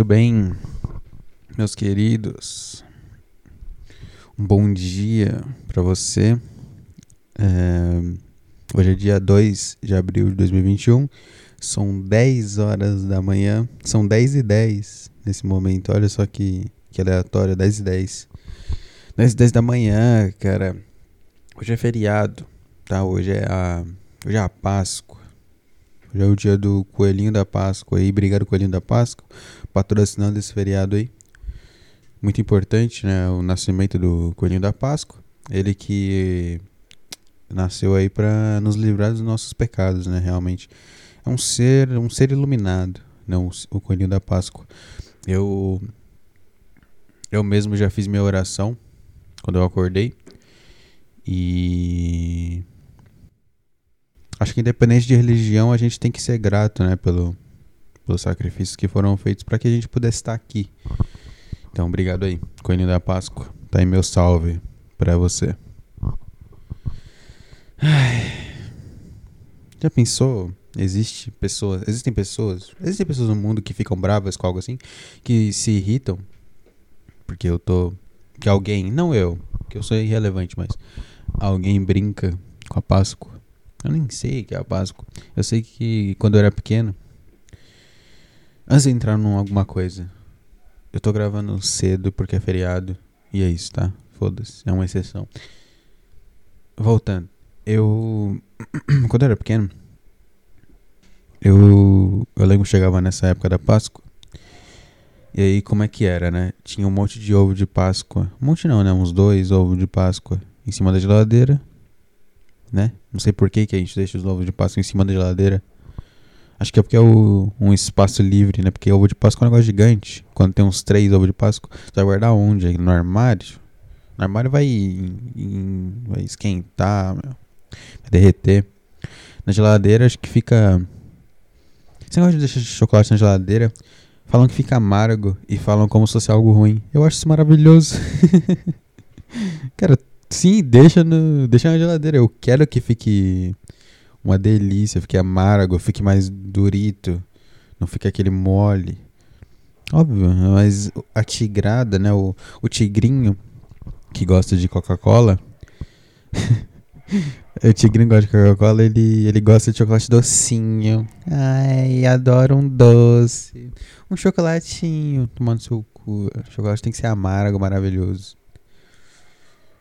Muito bem, meus queridos. Um bom dia para você. É, hoje é dia 2 de abril de 2021. São 10 horas da manhã. São 10 e 10 nesse momento. Olha só que, que aleatório. 10 e 10. 10 e 10 da manhã, cara. Hoje é feriado, tá? Hoje é a, hoje é a Páscoa. Hoje é o dia do Coelhinho da Páscoa aí. Obrigado, Coelhinho da Páscoa, patrocinando esse feriado aí. Muito importante, né? O nascimento do Coelhinho da Páscoa. Ele que nasceu aí para nos livrar dos nossos pecados, né? Realmente. É um ser, um ser iluminado, né? o Coelhinho da Páscoa. Eu eu mesmo já fiz minha oração quando eu acordei. E acho que independente de religião, a gente tem que ser grato, né, pelo, pelos sacrifícios que foram feitos para que a gente pudesse estar aqui. Então, obrigado aí, Coelhinho da Páscoa. Tá aí meu salve para você. Ai. Já pensou? Existe pessoas, existem pessoas, existem pessoas no mundo que ficam bravas com algo assim, que se irritam porque eu tô que alguém, não eu, que eu sou irrelevante, mas alguém brinca com a Páscoa. Eu nem sei o que é a Páscoa. Eu sei que quando eu era pequeno, antes de entrar em alguma coisa, eu tô gravando cedo porque é feriado. E é isso, tá? Foda-se, é uma exceção. Voltando, eu. quando eu era pequeno, eu. Eu lembro que chegava nessa época da Páscoa. E aí, como é que era, né? Tinha um monte de ovo de Páscoa. Um monte não, né? Uns dois ovos de Páscoa em cima da geladeira né? Não sei por que, que a gente deixa os ovos de Páscoa em cima da geladeira. Acho que é porque é o, um espaço livre, né? Porque ovo de Páscoa é um negócio gigante. Quando tem uns três ovos de Páscoa, você vai guardar onde? No armário? No armário vai, em, vai esquentar, meu. vai derreter. Na geladeira, acho que fica. Você gosta de deixar chocolate na geladeira? Falam que fica amargo e falam como se fosse algo ruim. Eu acho isso maravilhoso. Cara, Sim, deixa, no, deixa na geladeira. Eu quero que fique uma delícia, fique amargo, fique mais durito, não fique aquele mole. Óbvio, mas a tigrada, né? O, o tigrinho que gosta de Coca-Cola. o tigrinho gosta de Coca-Cola, ele, ele gosta de chocolate docinho. Ai, adoro um doce. Um chocolatinho tomando seu cu. O chocolate tem que ser amargo, maravilhoso.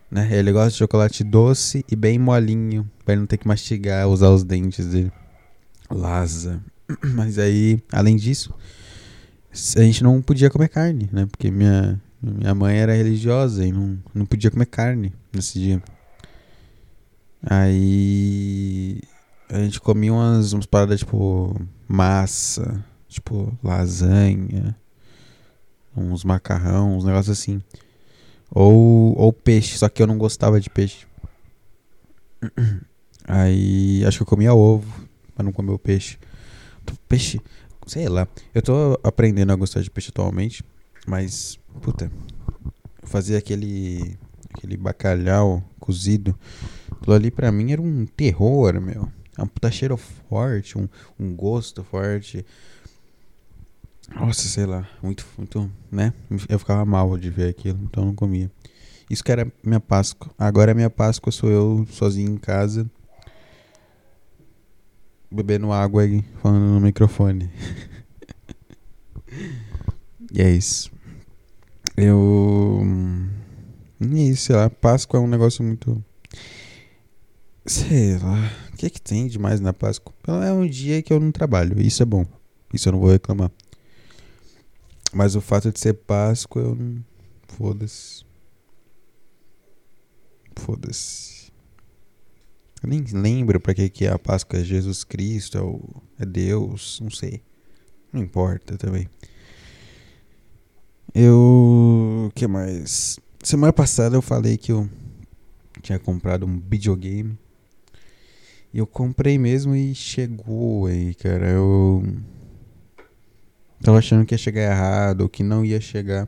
Né? Ele gosta de chocolate doce e bem molinho, pra ele não ter que mastigar, usar os dentes dele. Laza. Mas aí, além disso, a gente não podia comer carne, né? Porque minha, minha mãe era religiosa e não, não podia comer carne nesse dia. Aí a gente comia umas, umas paradas tipo massa, tipo lasanha, uns macarrão, uns negócios assim. Ou, ou peixe, só que eu não gostava de peixe. Aí acho que eu comia ovo, mas não comia o peixe. Peixe, sei lá. Eu tô aprendendo a gostar de peixe atualmente, mas, puta, fazer aquele aquele bacalhau cozido, aquilo ali pra mim era um terror, meu. É um puta cheiro forte, um, um gosto forte. Nossa, sei lá, muito, muito, né? Eu ficava mal de ver aquilo, então não comia. Isso que era minha Páscoa. Agora minha Páscoa sou eu sozinho em casa, bebendo água e falando no microfone. e é isso. Eu. É isso, sei lá, Páscoa é um negócio muito. Sei lá, o que é que tem demais na Páscoa? É um dia que eu não trabalho, isso é bom. Isso eu não vou reclamar. Mas o fato de ser Páscoa, eu não. Foda-se. Foda-se. Eu nem lembro pra que, que é a Páscoa. É Jesus Cristo? É, o, é Deus? Não sei. Não importa também. Eu. O que mais? Semana passada eu falei que eu tinha comprado um videogame. E eu comprei mesmo e chegou aí, cara. Eu Tava achando que ia chegar errado ou que não ia chegar.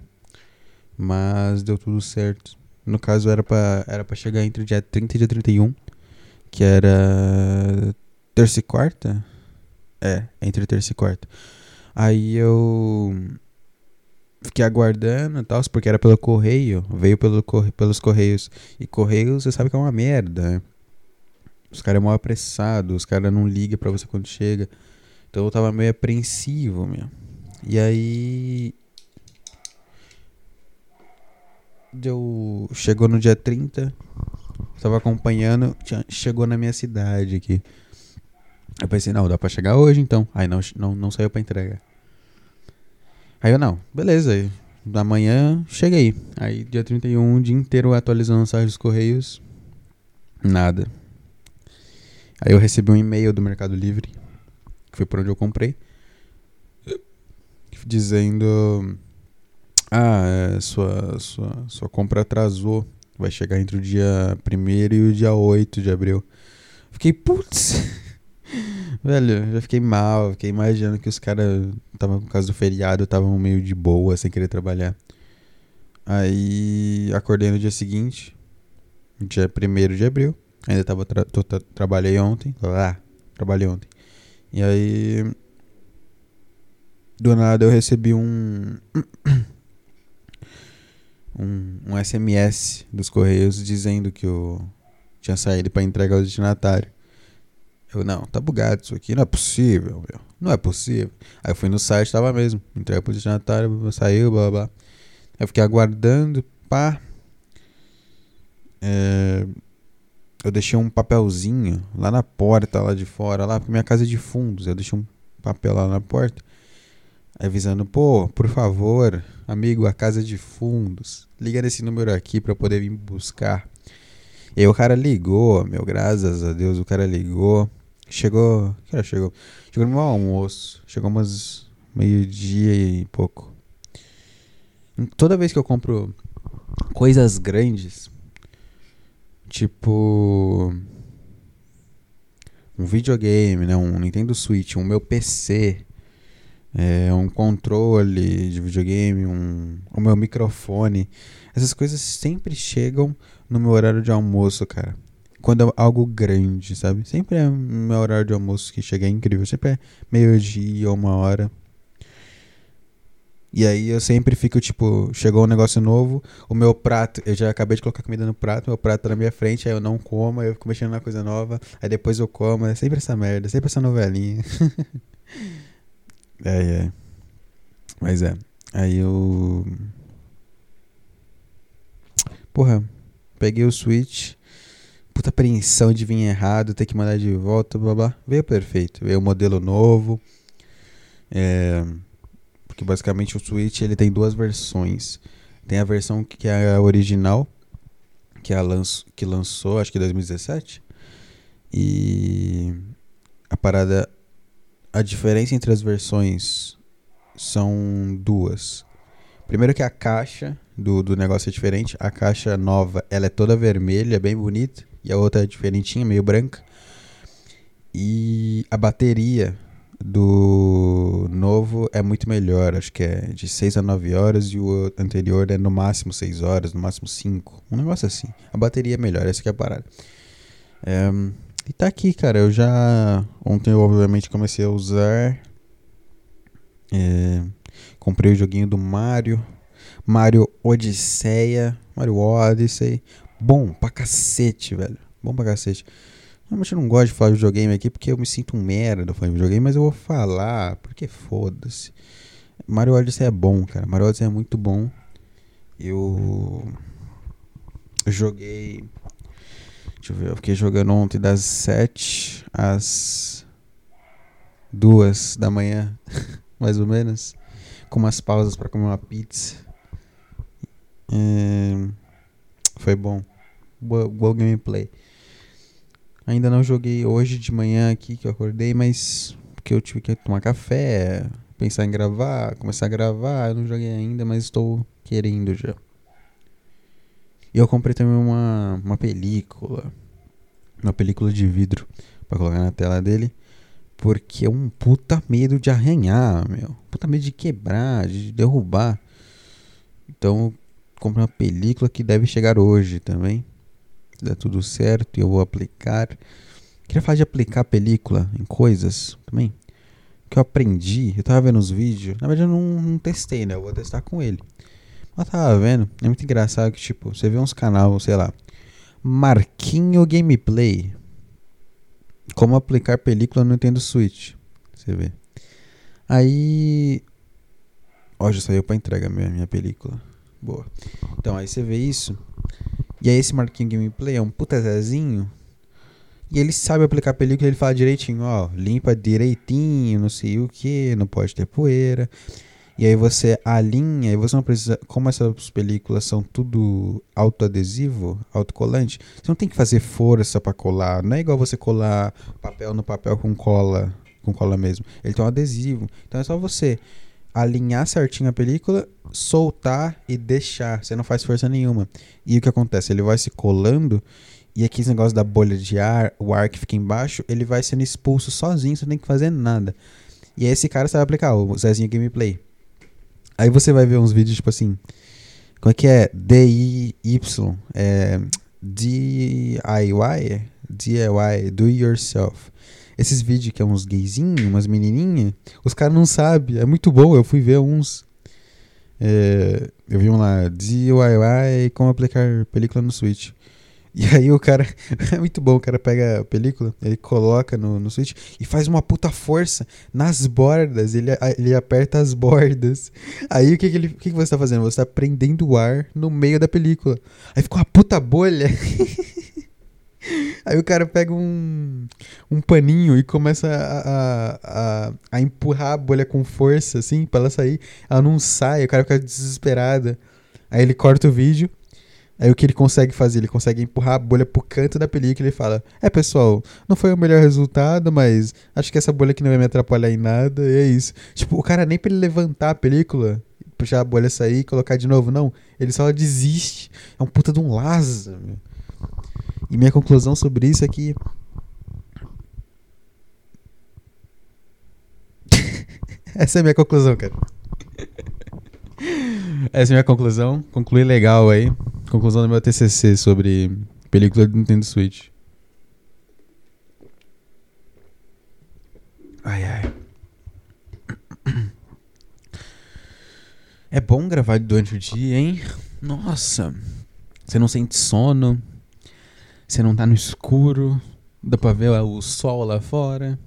Mas deu tudo certo. No caso era pra, era pra chegar entre o dia 30 e dia 31. Que era terça e quarta? É, entre terça e quarta. Aí eu. fiquei aguardando e tal, porque era pelo correio. Veio pelo, pelos correios. E correio, você sabe que é uma merda, né? Os caras é mal apressados, os caras não ligam pra você quando chega. Então eu tava meio apreensivo, meu. E aí. Deu. Chegou no dia 30. Tava acompanhando. Tinha, chegou na minha cidade aqui. Eu pensei, não, dá pra chegar hoje então. Aí não, não, não saiu pra entrega. Aí eu, não, beleza. Da manhã, cheguei. Aí dia 31, o dia inteiro atualizando site dos Correios. Nada. Aí eu recebi um e-mail do Mercado Livre, que foi por onde eu comprei, dizendo: Ah, é, sua, sua, sua compra atrasou. Vai chegar entre o dia 1 e o dia 8 de abril. Fiquei, putz. Velho, já fiquei mal, fiquei imaginando que os caras, por causa do feriado, estavam meio de boa, sem querer trabalhar. Aí acordei no dia seguinte, dia 1 de abril. Ainda tava tra tra trabalhei ontem. Ah, trabalhei ontem. E aí. Do nada eu recebi um. um, um SMS dos Correios dizendo que eu tinha saído para entregar o destinatário. Eu, não, tá bugado isso aqui, não é possível, meu. Não é possível. Aí eu fui no site, tava mesmo. Entrega pro destinatário, saiu, blá blá. Eu fiquei aguardando, pá. É, eu deixei um papelzinho lá na porta, lá de fora, lá, porque minha casa é de fundos. Eu deixei um papel lá na porta, avisando, pô, por favor, amigo, a casa é de fundos, liga nesse número aqui pra eu poder vir buscar. E aí o cara ligou, meu, graças a Deus, o cara ligou. Chegou. Que hora chegou? Chegou no meu almoço. Chegou umas meio-dia e pouco. Toda vez que eu compro coisas grandes, Tipo. Um videogame, né? Um Nintendo Switch, um meu PC. É, um controle de videogame, um, o meu microfone. Essas coisas sempre chegam no meu horário de almoço, cara. Quando é algo grande, sabe? Sempre é meu horário de almoço que chega é incrível. Sempre é meio-dia ou uma hora. E aí eu sempre fico, tipo, chegou um negócio novo, o meu prato, eu já acabei de colocar comida no prato, meu prato tá na minha frente, aí eu não como, aí eu fico mexendo na coisa nova, aí depois eu como, é sempre essa merda, sempre essa novelinha. é, é. Mas é. Aí eu. Porra, peguei o Switch. Puta apreensão de vir errado, ter que mandar de volta, blá blá. Veio perfeito. Veio o modelo novo. É porque basicamente o Switch ele tem duas versões. Tem a versão que é a original, que, é a lanç, que lançou, acho que em 2017. E a parada. A diferença entre as versões são duas. Primeiro que a caixa do, do negócio é diferente. A caixa nova ela é toda vermelha, bem bonita. E a outra é diferentinha, meio branca. E a bateria do novo é muito melhor, acho que é de 6 a 9 horas e o anterior é no máximo 6 horas, no máximo 5. Um negócio assim. A bateria é melhor, essa que é a parada. É, e tá aqui, cara. Eu já. Ontem eu obviamente comecei a usar. É, comprei o joguinho do Mario. Mario Odisseia. Mario Odyssey. Bom pra cacete, velho. Bom pra cacete. Realmente eu não gosto de falar de videogame aqui porque eu me sinto um merda falando de videogame, mas eu vou falar porque foda-se. Mario Odyssey é bom, cara. Mario Odyssey é muito bom. Eu joguei. Deixa eu ver, eu fiquei jogando ontem das 7 às 2 da manhã, mais ou menos. Com umas pausas para comer uma pizza. É... Foi bom. Boa, boa gameplay. Ainda não joguei hoje de manhã aqui que eu acordei, mas porque eu tive que tomar café, pensar em gravar, começar a gravar, eu não joguei ainda, mas estou querendo já. E eu comprei também uma, uma película, uma película de vidro para colocar na tela dele, porque é um puta medo de arranhar, meu, puta medo de quebrar, de derrubar. Então, comprei uma película que deve chegar hoje também se der tudo certo e eu vou aplicar. Queria falar de aplicar película em coisas também. que eu aprendi, eu tava vendo os vídeos, na verdade eu não, não testei, né? Eu vou testar com ele. Eu tava vendo, é muito engraçado que, tipo, você vê uns canal, sei lá, Marquinho Gameplay. Como aplicar película no Nintendo Switch. Você vê. Aí. Ó, já saiu pra entrega minha, minha película. Boa. Então, aí você vê isso. E aí esse Marquinho Gameplay é um puta Zezinho. E ele sabe aplicar película, ele fala direitinho, ó, limpa direitinho, não sei o que, não pode ter poeira. E aí você alinha, e você não precisa, como essas películas são tudo autoadesivo, autocolante, você não tem que fazer força para colar, não é igual você colar papel no papel com cola, com cola mesmo. Ele tem um adesivo. Então é só você alinhar certinho a película, soltar e deixar. Você não faz força nenhuma. E o que acontece? Ele vai se colando e aqui esse negócio da bolha de ar, o ar que fica embaixo, ele vai sendo expulso sozinho, você não tem que fazer nada. E aí esse cara sabe aplicar, o Zezinho Gameplay. Aí você vai ver uns vídeos tipo assim. Como é que é? D-I-Y. É. D-I-Y? DIY, do it yourself. Esses vídeos que é uns gayzinhos, umas menininhas, os caras não sabem. É muito bom, eu fui ver uns. É, eu vi um lá, DIY, como aplicar película no Switch. E aí o cara. É muito bom, o cara pega a película, ele coloca no, no switch e faz uma puta força nas bordas. Ele, ele aperta as bordas. Aí o que, que, ele, o que, que você tá fazendo? Você tá prendendo o ar no meio da película. Aí fica uma puta bolha. Aí o cara pega um, um paninho e começa a, a, a, empurrar a bolha com força, assim, pra ela sair. Ela não sai, o cara fica desesperado. Aí ele corta o vídeo Aí o que ele consegue fazer? Ele consegue empurrar a bolha pro canto da película e fala: É, pessoal, não foi o melhor resultado, mas acho que essa bolha aqui não vai me atrapalhar em nada, e é isso. Tipo, o cara nem pra ele levantar a película, puxar a bolha sair e colocar de novo, não. Ele só desiste. É um puta de um Lázaro. E minha conclusão sobre isso é que. Essa é a minha conclusão, cara. Essa é a minha conclusão. Concluí legal aí. Conclusão do meu TCC sobre película do Nintendo Switch. Ai, ai. É bom gravar durante o dia, hein? Nossa. Você não sente sono. Você não tá no escuro. Dá pra ver o sol lá fora.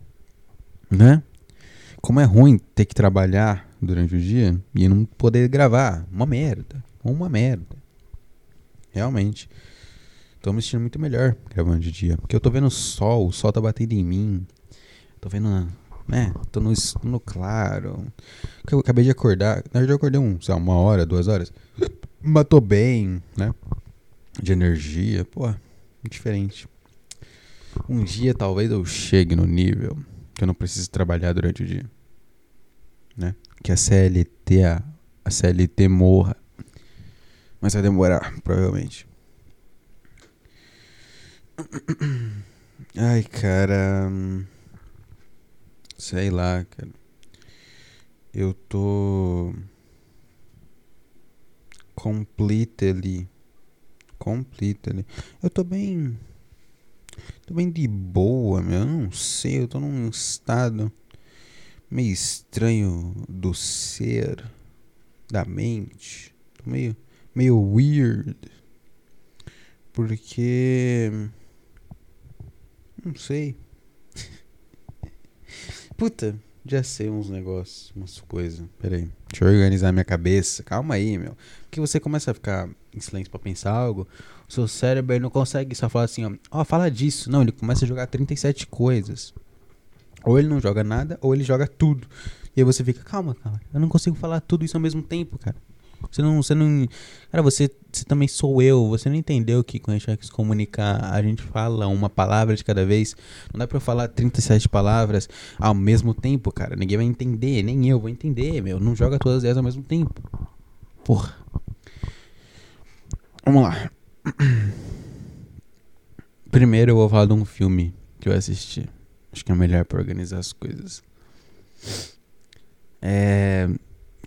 Né? Como é ruim ter que trabalhar durante o dia e não poder gravar. Uma merda. Uma merda. Realmente. Tô me sentindo muito melhor gravando de dia. Porque eu tô vendo o sol, o sol tá batendo em mim. Tô vendo, né? Tô no, no claro. Eu acabei de acordar. Na verdade, eu acordei um, sei lá, uma hora, duas horas. Mas tô bem, né? De energia. Pô, diferente. Um dia talvez eu chegue no nível que eu não preciso trabalhar durante o dia. Né? que a CLT, a, a CLT morra. Mas vai demorar, provavelmente. Ai, cara. Sei lá, cara. Eu tô. Completely. Completely. Eu tô bem. Tô bem de boa, meu. Eu não sei, eu tô num estado meio estranho do ser, da mente. Meio, meio weird. Porque. Não sei. Puta, já sei uns negócios, umas coisas. Pera aí. Deixa eu organizar minha cabeça. Calma aí, meu. Porque você começa a ficar em silêncio pra pensar algo. O seu cérebro não consegue só falar assim, ó. Ó, oh, fala disso. Não, ele começa a jogar 37 coisas. Ou ele não joga nada, ou ele joga tudo. E aí você fica, calma, calma, eu não consigo falar tudo isso ao mesmo tempo, cara. Você não. Você não. Cara, você, você também sou eu. Você não entendeu que quando a gente vai se comunicar, a gente fala uma palavra de cada vez. Não dá pra eu falar 37 palavras ao mesmo tempo, cara. Ninguém vai entender, nem eu vou entender, meu. Não joga todas as ideias ao mesmo tempo. Porra. Vamos lá. Primeiro eu vou falar de um filme que eu assisti. Acho que é melhor para organizar as coisas. É...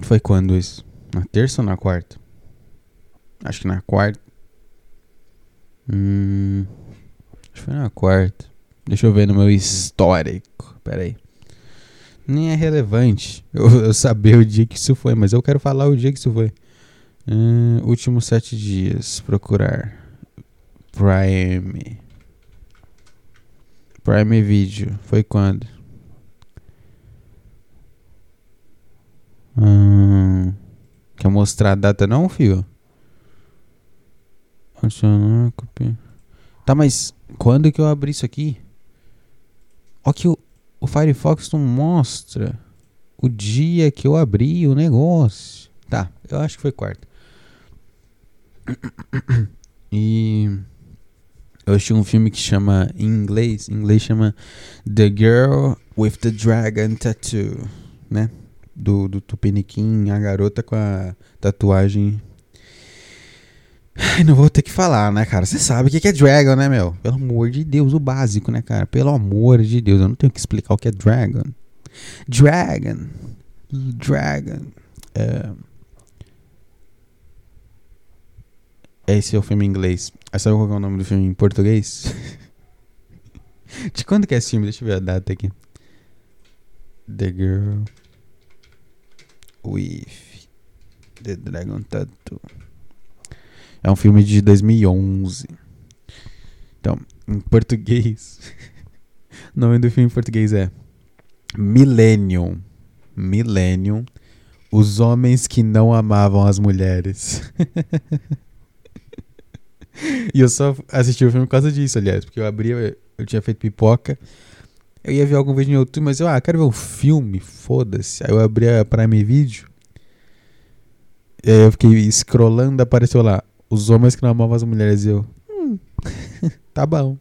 Foi quando isso? Na terça ou na quarta? Acho que na quarta. Hum... Acho que foi na quarta. Deixa eu ver no meu histórico. Pera aí. Nem é relevante eu, eu, saber o dia que isso foi, mas eu quero falar o dia que isso foi. Uh, últimos sete dias. Procurar. Prime. Prime Video. Foi quando? Hum, quer mostrar a data não, filho? Tá, mas quando que eu abri isso aqui? Ó que o, o Firefox não mostra o dia que eu abri o negócio. Tá, eu acho que foi quarta. E eu assisti um filme que chama em inglês, em inglês chama The Girl with the Dragon Tattoo, né? Do, do Tupiniquim, a garota com a tatuagem. Ai, não vou ter que falar, né, cara? Você sabe o que é Dragon, né, meu? Pelo amor de Deus, o básico, né, cara? Pelo amor de Deus, eu não tenho que explicar o que é Dragon. Dragon. Dragon. É... Esse é o filme em inglês. Aí sabe qual é o nome do filme em português? De quando que é esse filme? Deixa eu ver a data aqui. The Girl with the Dragon Tattoo. É um filme de 2011. Então, em português. o nome do filme em português é Millennium. Millennium. Os homens que não amavam as mulheres. e eu só assisti o filme por causa disso, aliás, porque eu abri, eu tinha feito pipoca. Eu ia ver algum vídeo no YouTube, mas eu, ah, quero ver um filme, foda-se. Aí eu abri a Prime Video. E aí eu fiquei scrollando, apareceu lá, os homens que não amavam as mulheres. E eu, hum, tá bom.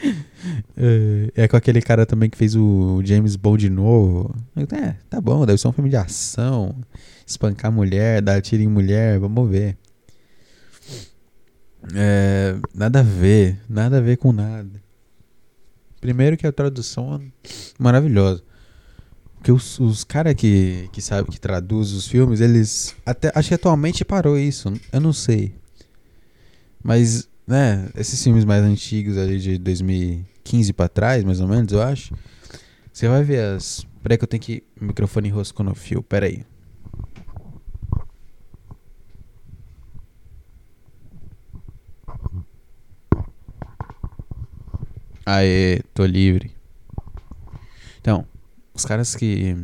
É, é, com aquele cara também que fez o James Bond de novo. É, tá bom, deve ser um filme de ação. Espancar mulher, dar tiro em mulher, vamos ver. É, nada a ver, nada a ver com nada. Primeiro que a tradução é maravilhosa. Porque os, os caras que, que sabe que traduz os filmes, eles. Até, acho que atualmente parou isso. Eu não sei. Mas, né, esses filmes mais antigos ali de 2015 pra trás, mais ou menos, eu acho. Você vai ver as. Peraí que eu tenho que. O microfone enroscou no fio, peraí. Aê, tô livre. Então, os caras que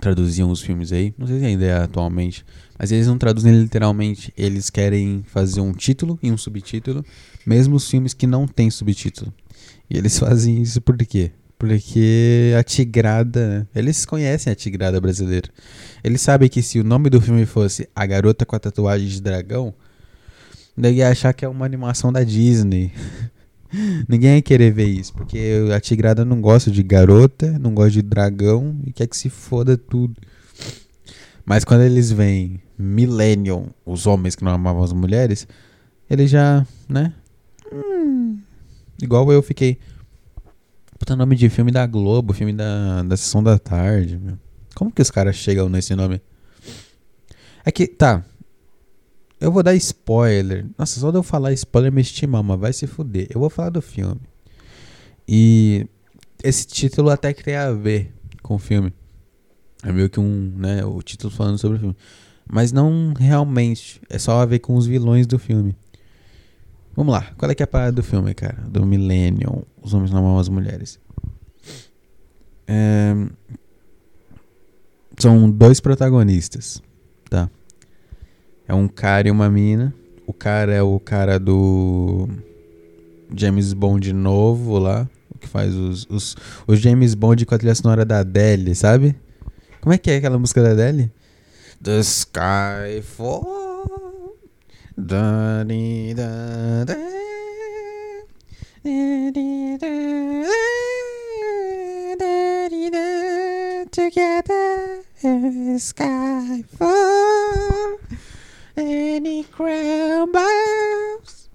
traduziam os filmes aí, não sei se ainda é atualmente, mas eles não traduzem literalmente, eles querem fazer um título e um subtítulo, mesmo os filmes que não têm subtítulo. E eles fazem isso por quê? Porque a tigrada, eles conhecem a tigrada brasileira. Eles sabem que se o nome do filme fosse A Garota com a Tatuagem de Dragão, daí ia achar que é uma animação da Disney. Ninguém ia querer ver isso, porque a Tigrada não gosta de garota, não gosta de dragão e quer que se foda tudo. Mas quando eles veem Millennium, os homens que não amavam as mulheres, eles já, né? Hum, igual eu fiquei. Puta nome de filme da Globo, filme da, da sessão da tarde. Meu. Como que os caras chegam nesse nome? É que, tá, eu vou dar spoiler. Nossa, só de eu falar spoiler me estimar, mas vai se fuder. Eu vou falar do filme. E esse título até que tem a ver com o filme. É meio que um, né, o título falando sobre o filme. Mas não realmente. É só a ver com os vilões do filme. Vamos lá. Qual é que é a parada do filme, cara? Do Millennium. Os homens não amam as mulheres. É... São dois protagonistas, tá? É um cara e uma mina. O cara é o cara do James Bond novo lá, que faz os, os, os James Bond com a trilha sonora da Adele, sabe? Como é que é aquela música da Adele? The Sky Fall. Together, sky fall any bows,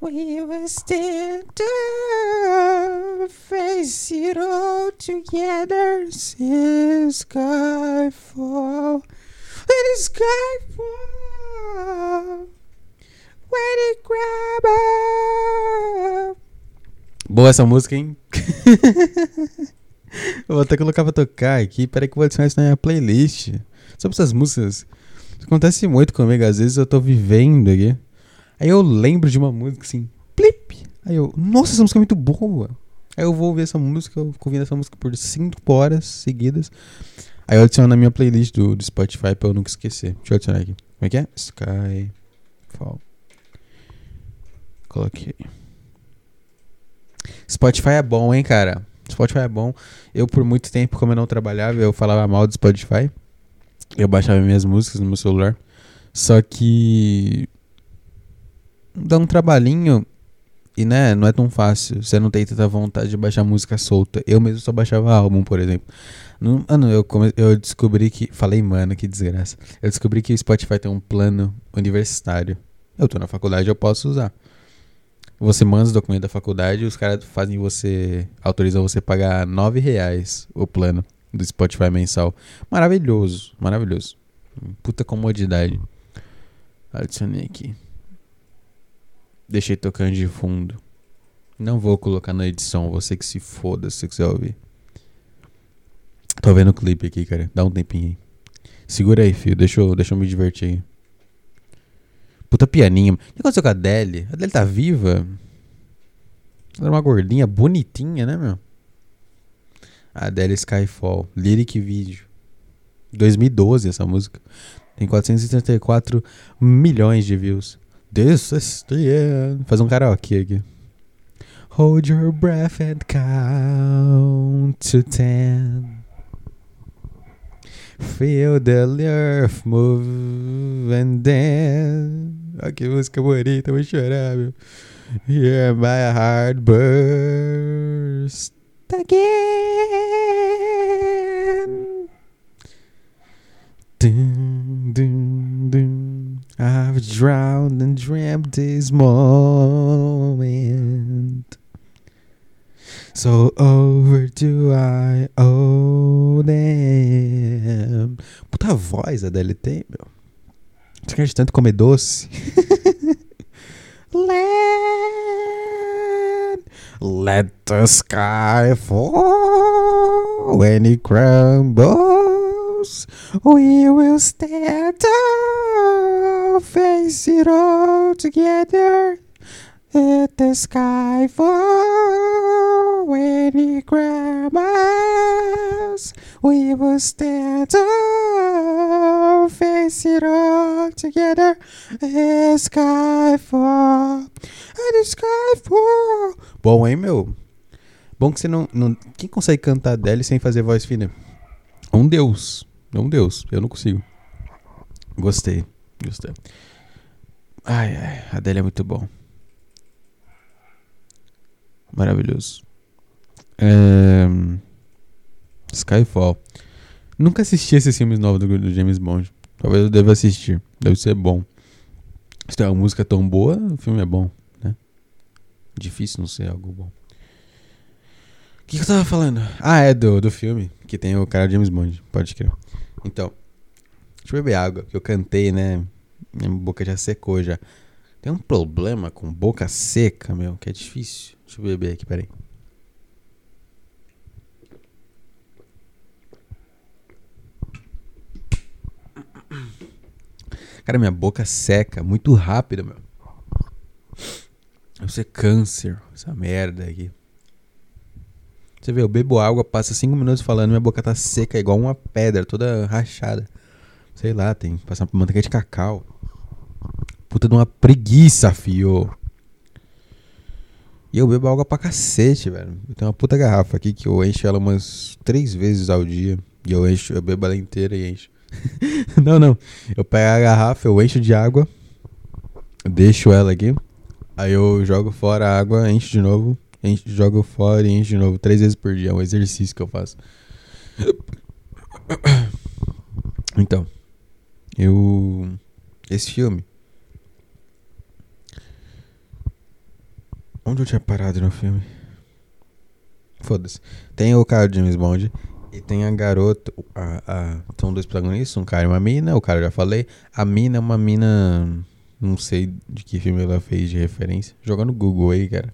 we will stand up, face it all together, see sky fall, let the sky fall, when it up. Boa essa música, hein? Vou até colocar pra tocar aqui. Peraí que eu vou adicionar isso na minha playlist. Sobre essas músicas. Acontece muito comigo. Às vezes eu tô vivendo aqui. Aí eu lembro de uma música assim. Plip! Aí eu, nossa, essa música é muito boa. Aí eu vou ouvir essa música, eu fico ouvindo essa música por 5 horas seguidas. Aí eu adiciono na minha playlist do, do Spotify pra eu nunca esquecer. Deixa eu adicionar aqui. Como é que é? Skyfall. Coloquei. Spotify é bom, hein, cara? Spotify é bom. Eu, por muito tempo, como eu não trabalhava, eu falava mal do Spotify. Eu baixava minhas músicas no meu celular. Só que. Dá um trabalhinho. E né, não é tão fácil. Você não tem tanta vontade de baixar música solta. Eu mesmo só baixava álbum, por exemplo. mano, eu, come, eu descobri que. Falei, mano, que desgraça. Eu descobri que o Spotify tem um plano universitário. Eu tô na faculdade, eu posso usar. Você manda os documentos da faculdade e os caras fazem você. autorizam você pagar nove reais o plano do Spotify mensal. Maravilhoso, maravilhoso. Puta comodidade. Adicionei aqui. Deixei tocando de fundo. Não vou colocar na edição, você que se foda se você quiser ouvir. Tô vendo o clipe aqui, cara. Dá um tempinho aí. Segura aí, filho. Deixa eu, deixa eu me divertir aí. Puta pianinho. O que aconteceu com a Adele? A Adele tá viva? Ela era uma gordinha bonitinha, né, meu? Adele Skyfall. Lyric Video. 2012 essa música. Tem 434 milhões de views. This is the end. Faz um karaokê aqui. Hold your breath and count to ten. Feel the earth move and then. Olha que música bonita, vou chorar, meu. Hear my heart burst again. Dun, dun, dun. I've drowned and dreamt this moment. So over do I owe them. Puta voz a DLT, meu. Você quer de tanto comer doce? Let, let the sky fall when it crumbles. We will stand up, face it all together. Let the sky when it crumbles. We will stand up, face it all together. The sky fall, the sky fall. Bom, hein, meu? Bom que você não, não. Quem consegue cantar dele sem fazer voz fina? Um deus. Um deus. Eu não consigo. Gostei. Gostei. Ai, ai. Dele é muito bom. Maravilhoso. É... Skyfall. Nunca assisti esses filmes novos do, do, James Bond. Talvez eu deva assistir. Deve ser bom. Se tem uma música tão boa, o filme é bom, né? Difícil não ser algo bom. O que, que, eu tava falando? Ah, é do, do filme, que tem o cara James Bond, pode crer. Então, deixa eu beber água, que eu cantei, né? Minha boca já secou já. Tem um problema com boca seca, meu, que é difícil. Deixa eu beber aqui, peraí. Cara, minha boca seca muito rápido, meu. Ser câncer, essa merda aqui. Você vê, eu bebo água, passa 5 minutos falando, minha boca tá seca, igual uma pedra, toda rachada. Sei lá, tem que passar por manteiga de cacau. Puta de uma preguiça, fio. E eu bebo água pra cacete, velho. Eu tenho uma puta garrafa aqui que eu encho ela umas três vezes ao dia. E eu encho, eu bebo ela inteira e encho. não, não. Eu pego a garrafa, eu encho de água, deixo ela aqui. Aí eu jogo fora a água, encho de novo, encho, jogo fora e encho de novo. Três vezes por dia. É um exercício que eu faço. Então, eu. Esse filme Onde eu tinha parado no filme? Foda-se. Tem o cara de James Bond e tem a garota. A, a, são dois protagonistas, um cara e uma mina. O cara já falei. A mina é uma mina. Não sei de que filme ela fez de referência. Joga no Google aí, cara.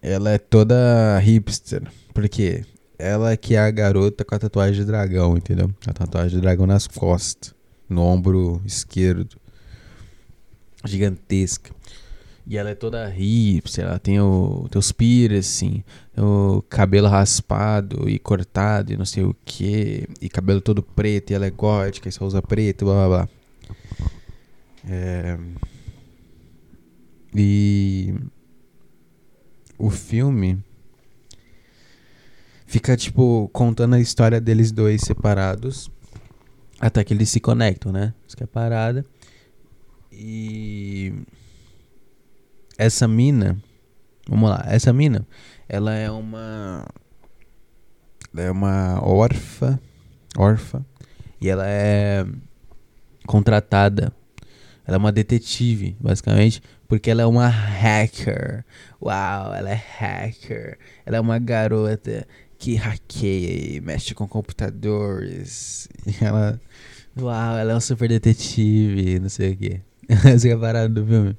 Ela é toda hipster. Porque ela que é a garota com a tatuagem de dragão, entendeu? A tatuagem de dragão nas costas, no ombro esquerdo. Gigantesca. E ela é toda hippie, ela tem o teus piercing, o cabelo raspado e cortado e não sei o que, e cabelo todo preto, e ela é gótica e só usa preto, blá blá blá. É... E o filme fica tipo contando a história deles dois separados até que eles se conectam, né? Isso que é parada. E essa mina, vamos lá, essa mina, ela é uma é uma órfã, órfã, e ela é contratada. Ela é uma detetive, basicamente, porque ela é uma hacker. Uau, ela é hacker. Ela é uma garota que hackeia e mexe com computadores. E ela, uau, ela é uma super detetive, não sei o que. Essa é a parada do filme.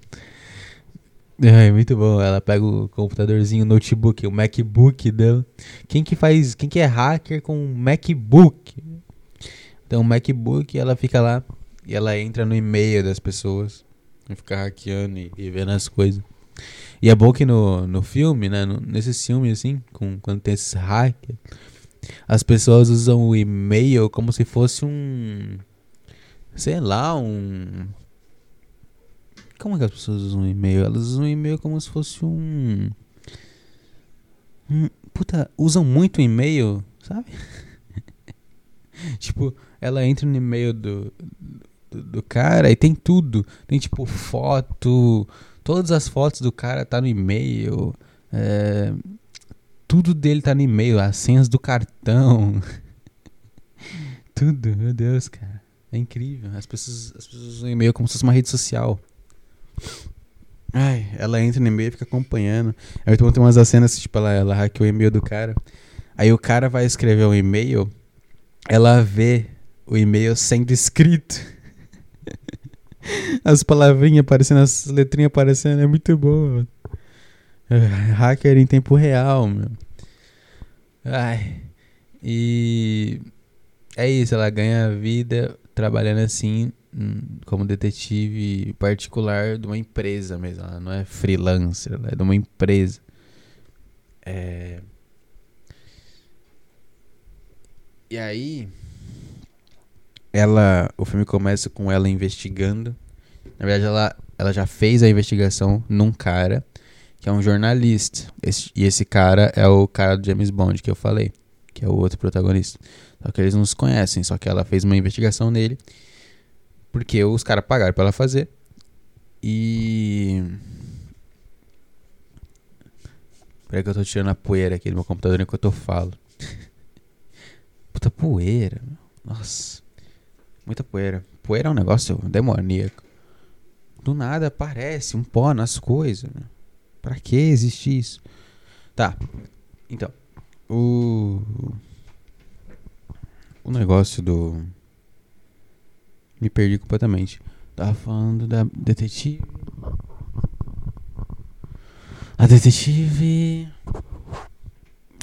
É, muito bom. Ela pega o computadorzinho, o notebook, o MacBook dela. Quem que faz, quem que é hacker com MacBook? Então, o MacBook, ela fica lá e ela entra no e-mail das pessoas e fica hackeando e, e vendo as coisas. E é bom que no, no filme, né, no, nesses filmes assim, com, quando tem esses hackers, as pessoas usam o e-mail como se fosse um sei lá, um como é que as pessoas usam um e-mail? Elas usam um e-mail como se fosse um. puta, usam muito e-mail, sabe? tipo, ela entra no e-mail do, do, do, cara e tem tudo. Tem tipo foto. Todas as fotos do cara tá no e-mail. É, tudo dele tá no e-mail. As senhas do cartão. tudo, meu Deus, cara. É incrível. As pessoas, as pessoas usam e-mail como se fosse uma rede social. Ai, ela entra no e-mail e fica acompanhando. Aí tem umas cenas, tipo, ela, ela hackeou o e-mail do cara. Aí o cara vai escrever um e-mail, ela vê o e-mail sendo escrito. As palavrinhas aparecendo, as letrinhas aparecendo, é muito bom. Hacker em tempo real, meu. Ai. E é isso, ela ganha vida trabalhando assim como detetive particular de uma empresa mesmo. Ela não é freelancer, ela é de uma empresa. É... E aí, ela, o filme começa com ela investigando. Na verdade, ela, ela já fez a investigação num cara que é um jornalista. Esse, e esse cara é o cara do James Bond que eu falei, que é o outro protagonista. Só que eles não se conhecem, só que ela fez uma investigação nele porque os caras pagaram pra ela fazer. E. Peraí que eu tô tirando a poeira aqui do meu computador enquanto eu falo. Puta poeira. Nossa. Muita poeira. Poeira é um negócio demoníaco. Do nada aparece um pó nas coisas. Meu. Pra que existe isso? Tá. Então. O. O negócio do. Me perdi completamente. Tava falando da detetive. A detetive.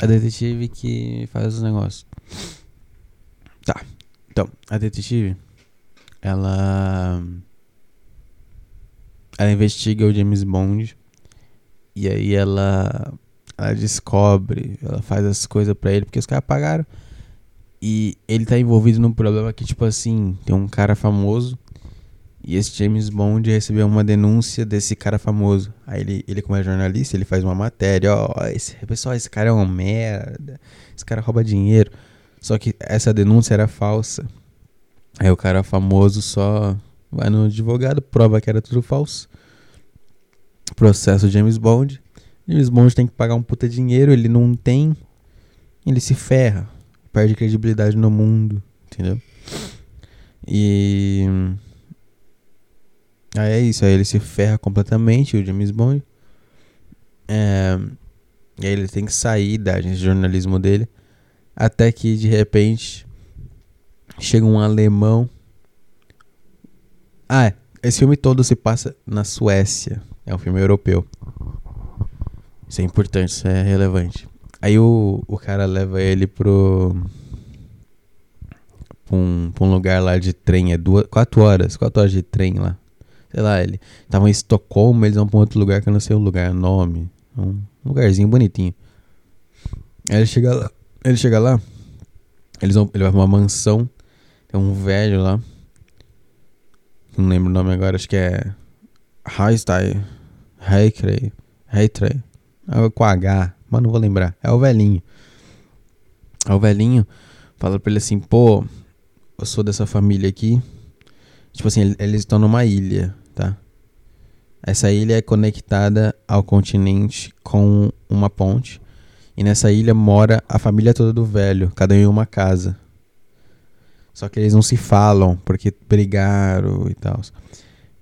A detetive que faz os negócios. Tá. Então, a detetive. Ela. Ela investiga o James Bond. E aí ela. Ela descobre. Ela faz as coisas pra ele porque os caras pagaram. E ele tá envolvido num problema que, tipo assim, tem um cara famoso. E esse James Bond recebeu uma denúncia desse cara famoso. Aí ele, ele como é jornalista, ele faz uma matéria. Ó, oh, esse, pessoal, esse cara é uma merda. Esse cara rouba dinheiro. Só que essa denúncia era falsa. Aí o cara famoso só vai no advogado, prova que era tudo falso. Processo James Bond. James Bond tem que pagar um puta dinheiro, ele não tem. Ele se ferra perde credibilidade no mundo, entendeu? E. Aí é isso, aí ele se ferra completamente, o James Bond. É... E aí ele tem que sair da agência de jornalismo dele. Até que de repente chega um alemão. Ah, é. Esse filme todo se passa na Suécia. É um filme europeu. Isso é importante, isso é relevante. Aí o, o cara leva ele pro. Pra um, pra um lugar lá de trem. É duas, quatro horas. Quatro horas de trem lá. Sei lá, ele. Tava em Estocolmo, eles vão pra um outro lugar que eu não sei o lugar, nome. Um lugarzinho bonitinho. Aí ele chega lá. Ele chega lá. Eles vão, ele vai pra uma mansão. Tem um velho lá. Não lembro o nome agora, acho que é. Heistai. Heikrei. Heitrei. Com H, mas não vou lembrar. É o velhinho. É o velhinho fala pra ele assim: pô, eu sou dessa família aqui. Tipo assim, eles estão numa ilha, tá? Essa ilha é conectada ao continente com uma ponte. E nessa ilha mora a família toda do velho, cada um em uma casa. Só que eles não se falam porque brigaram e tal.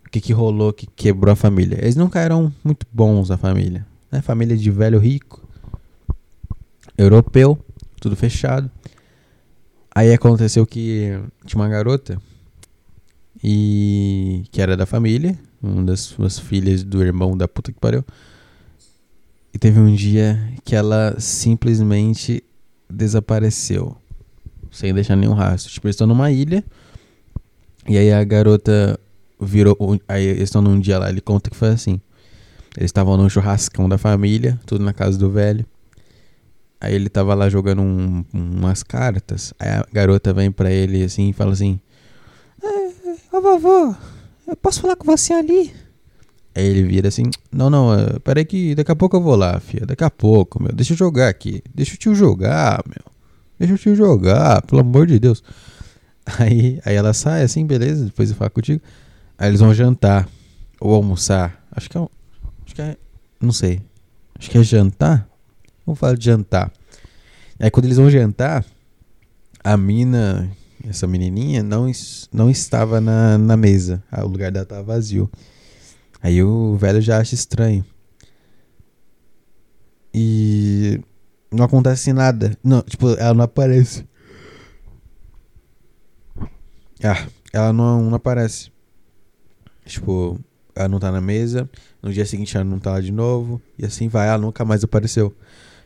O que, que rolou que quebrou a família? Eles nunca eram muito bons, a família. Né? Família de velho rico, europeu, tudo fechado. Aí aconteceu que tinha uma garota e que era da família, uma das, das filhas do irmão da puta que pariu. E teve um dia que ela simplesmente desapareceu. Sem deixar nenhum rastro. Tipo, eles estão numa ilha. E aí a garota virou. Aí eles estão num dia lá, ele conta que foi assim. Eles estavam num churrascão da família, tudo na casa do velho. Aí ele tava lá jogando um, umas cartas. Aí a garota vem pra ele assim e fala assim: é, Ô vovô, eu posso falar com você ali? Aí ele vira assim: Não, não, é, peraí que daqui a pouco eu vou lá, filha. Daqui a pouco, meu. Deixa eu jogar aqui. Deixa o tio jogar, meu. Deixa o tio jogar, pelo amor de Deus. Aí, aí ela sai assim, beleza, depois eu falo contigo. Aí eles vão jantar ou almoçar. Acho que é. Acho que é. Não sei. Acho que é jantar. Vamos falar de jantar. Aí quando eles vão jantar, a mina, essa menininha, não, não estava na, na mesa. Ah, o lugar dela estava vazio. Aí o velho já acha estranho. E não acontece nada. Não, tipo, ela não aparece. Ah, ela não, não aparece. Tipo, ela não tá na mesa. No dia seguinte ela não tá lá de novo. E assim vai, ela nunca mais apareceu.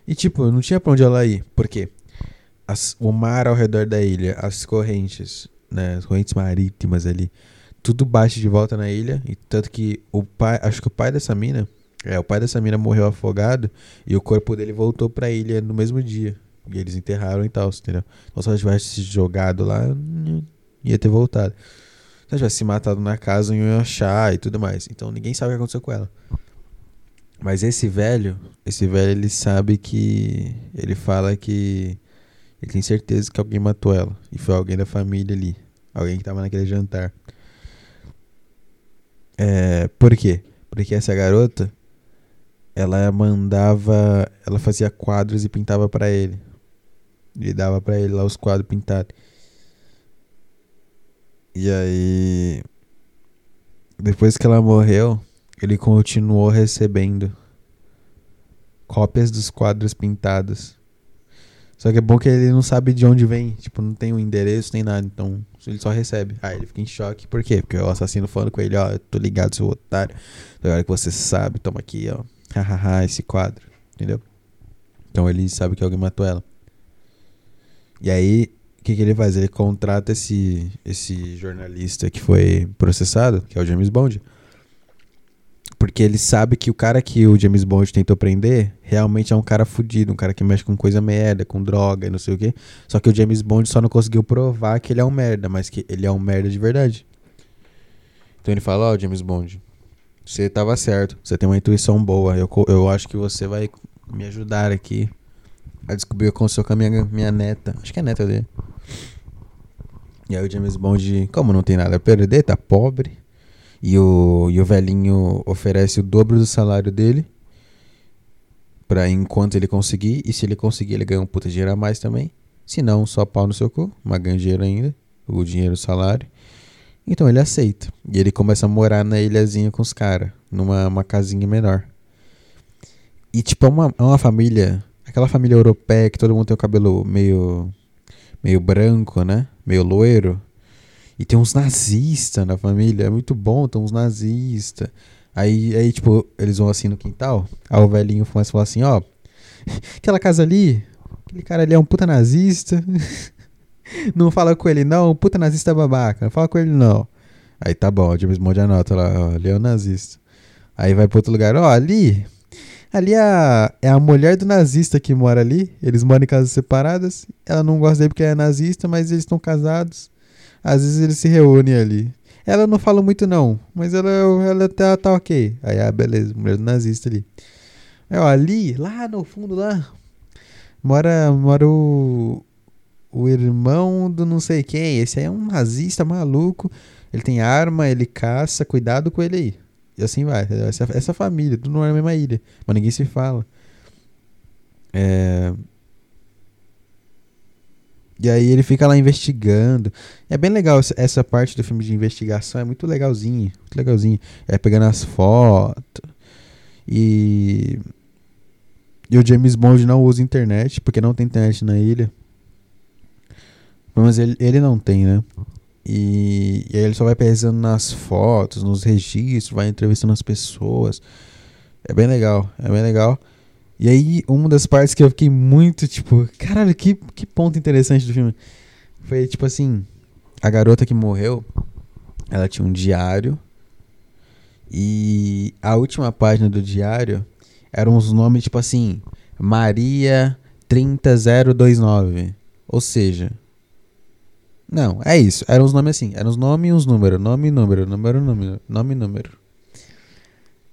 E tipo, não tinha pra onde ela ir. Por quê? As, o mar ao redor da ilha, as correntes, né? As correntes marítimas ali. Tudo bate de volta na ilha. E tanto que o pai. Acho que o pai dessa mina. É, o pai dessa mina morreu afogado. E o corpo dele voltou pra ilha no mesmo dia. E eles enterraram e tal, entendeu? Então se ela tivesse se jogado lá, ia ter voltado. Se ela tivesse se matado na casa, iam achar e tudo mais. Então ninguém sabe o que aconteceu com ela. Mas esse velho, esse velho, ele sabe que. Ele fala que. Ele tem certeza que alguém matou ela. E foi alguém da família ali. Alguém que tava naquele jantar. É, por quê? Porque essa garota. Ela mandava. Ela fazia quadros e pintava para ele. E dava para ele lá os quadros pintados. E aí. Depois que ela morreu ele continuou recebendo cópias dos quadros pintados. Só que é bom que ele não sabe de onde vem, tipo, não tem o um endereço nem nada, então ele só recebe. Aí ele fica em choque, por quê? Porque o assassino falando com ele, ó, eu tô ligado, seu otário. Agora que você sabe, toma aqui, ó, hahaha, esse quadro, entendeu? Então ele sabe que alguém matou ela. E aí, o que, que ele faz? Ele contrata esse, esse jornalista que foi processado, que é o James Bond, porque ele sabe que o cara que o James Bond tentou prender realmente é um cara fudido, um cara que mexe com coisa merda, com droga e não sei o quê. Só que o James Bond só não conseguiu provar que ele é um merda, mas que ele é um merda de verdade. Então ele fala, ó, oh, James Bond, você tava certo, você tem uma intuição boa. Eu, eu acho que você vai me ajudar aqui a descobrir o que aconteceu com a minha, minha neta. Acho que é a neta dele. E aí o James Bond, como não tem nada a perder, tá pobre e o, e o velhinho oferece o dobro do salário dele para enquanto ele conseguir. E se ele conseguir, ele ganha um puta dinheiro a mais também. Se não, só pau no seu cu, mas ganha dinheiro ainda. O dinheiro, o salário. Então ele aceita. E ele começa a morar na ilhazinha com os caras, numa uma casinha menor. E tipo, é uma, é uma família. Aquela família europeia que todo mundo tem o cabelo meio. meio branco, né? Meio loiro. E tem uns nazistas na família. É muito bom, tem uns nazistas. Aí, aí, tipo, eles vão assim no quintal. Aí o velhinho começa a falar assim: Ó, Aquela casa ali, aquele cara ali é um puta nazista. não fala com ele, não, puta nazista babaca. Não fala com ele, não. Aí tá bom, o James Bond anota lá, ó, ali é o nazista. Aí vai pra outro lugar, ó, ali. Ali é a, é a mulher do nazista que mora ali. Eles moram em casas separadas. Ela não gosta dele porque é nazista, mas eles estão casados. Às vezes eles se reúnem ali. Ela não fala muito, não, mas ela, ela tá, tá ok. Aí, ah, beleza, mulher nazista ali. Aí, ó, ali, lá no fundo, lá, mora, mora o, o irmão do não sei quem. Esse aí é um nazista maluco. Ele tem arma, ele caça, cuidado com ele aí. E assim vai. Essa, essa família, tudo não é na mesma ilha. Mas ninguém se fala. É... E aí ele fica lá investigando. É bem legal essa parte do filme de investigação, é muito legalzinho, muito legalzinho. É pegando as fotos. E e o James Bond não usa internet, porque não tem internet na ilha. Mas ele, ele não tem, né? E, e aí ele só vai pesando nas fotos, nos registros, vai entrevistando as pessoas. É bem legal, é bem legal. E aí, uma das partes que eu fiquei muito, tipo, caralho, que, que ponto interessante do filme. Foi, tipo assim, a garota que morreu, ela tinha um diário. E a última página do diário eram os nomes, tipo assim, Maria 30029. Ou seja, não, é isso. Eram os nomes assim. Eram os nomes e os números. Nome e número. Número, número. Nome e número.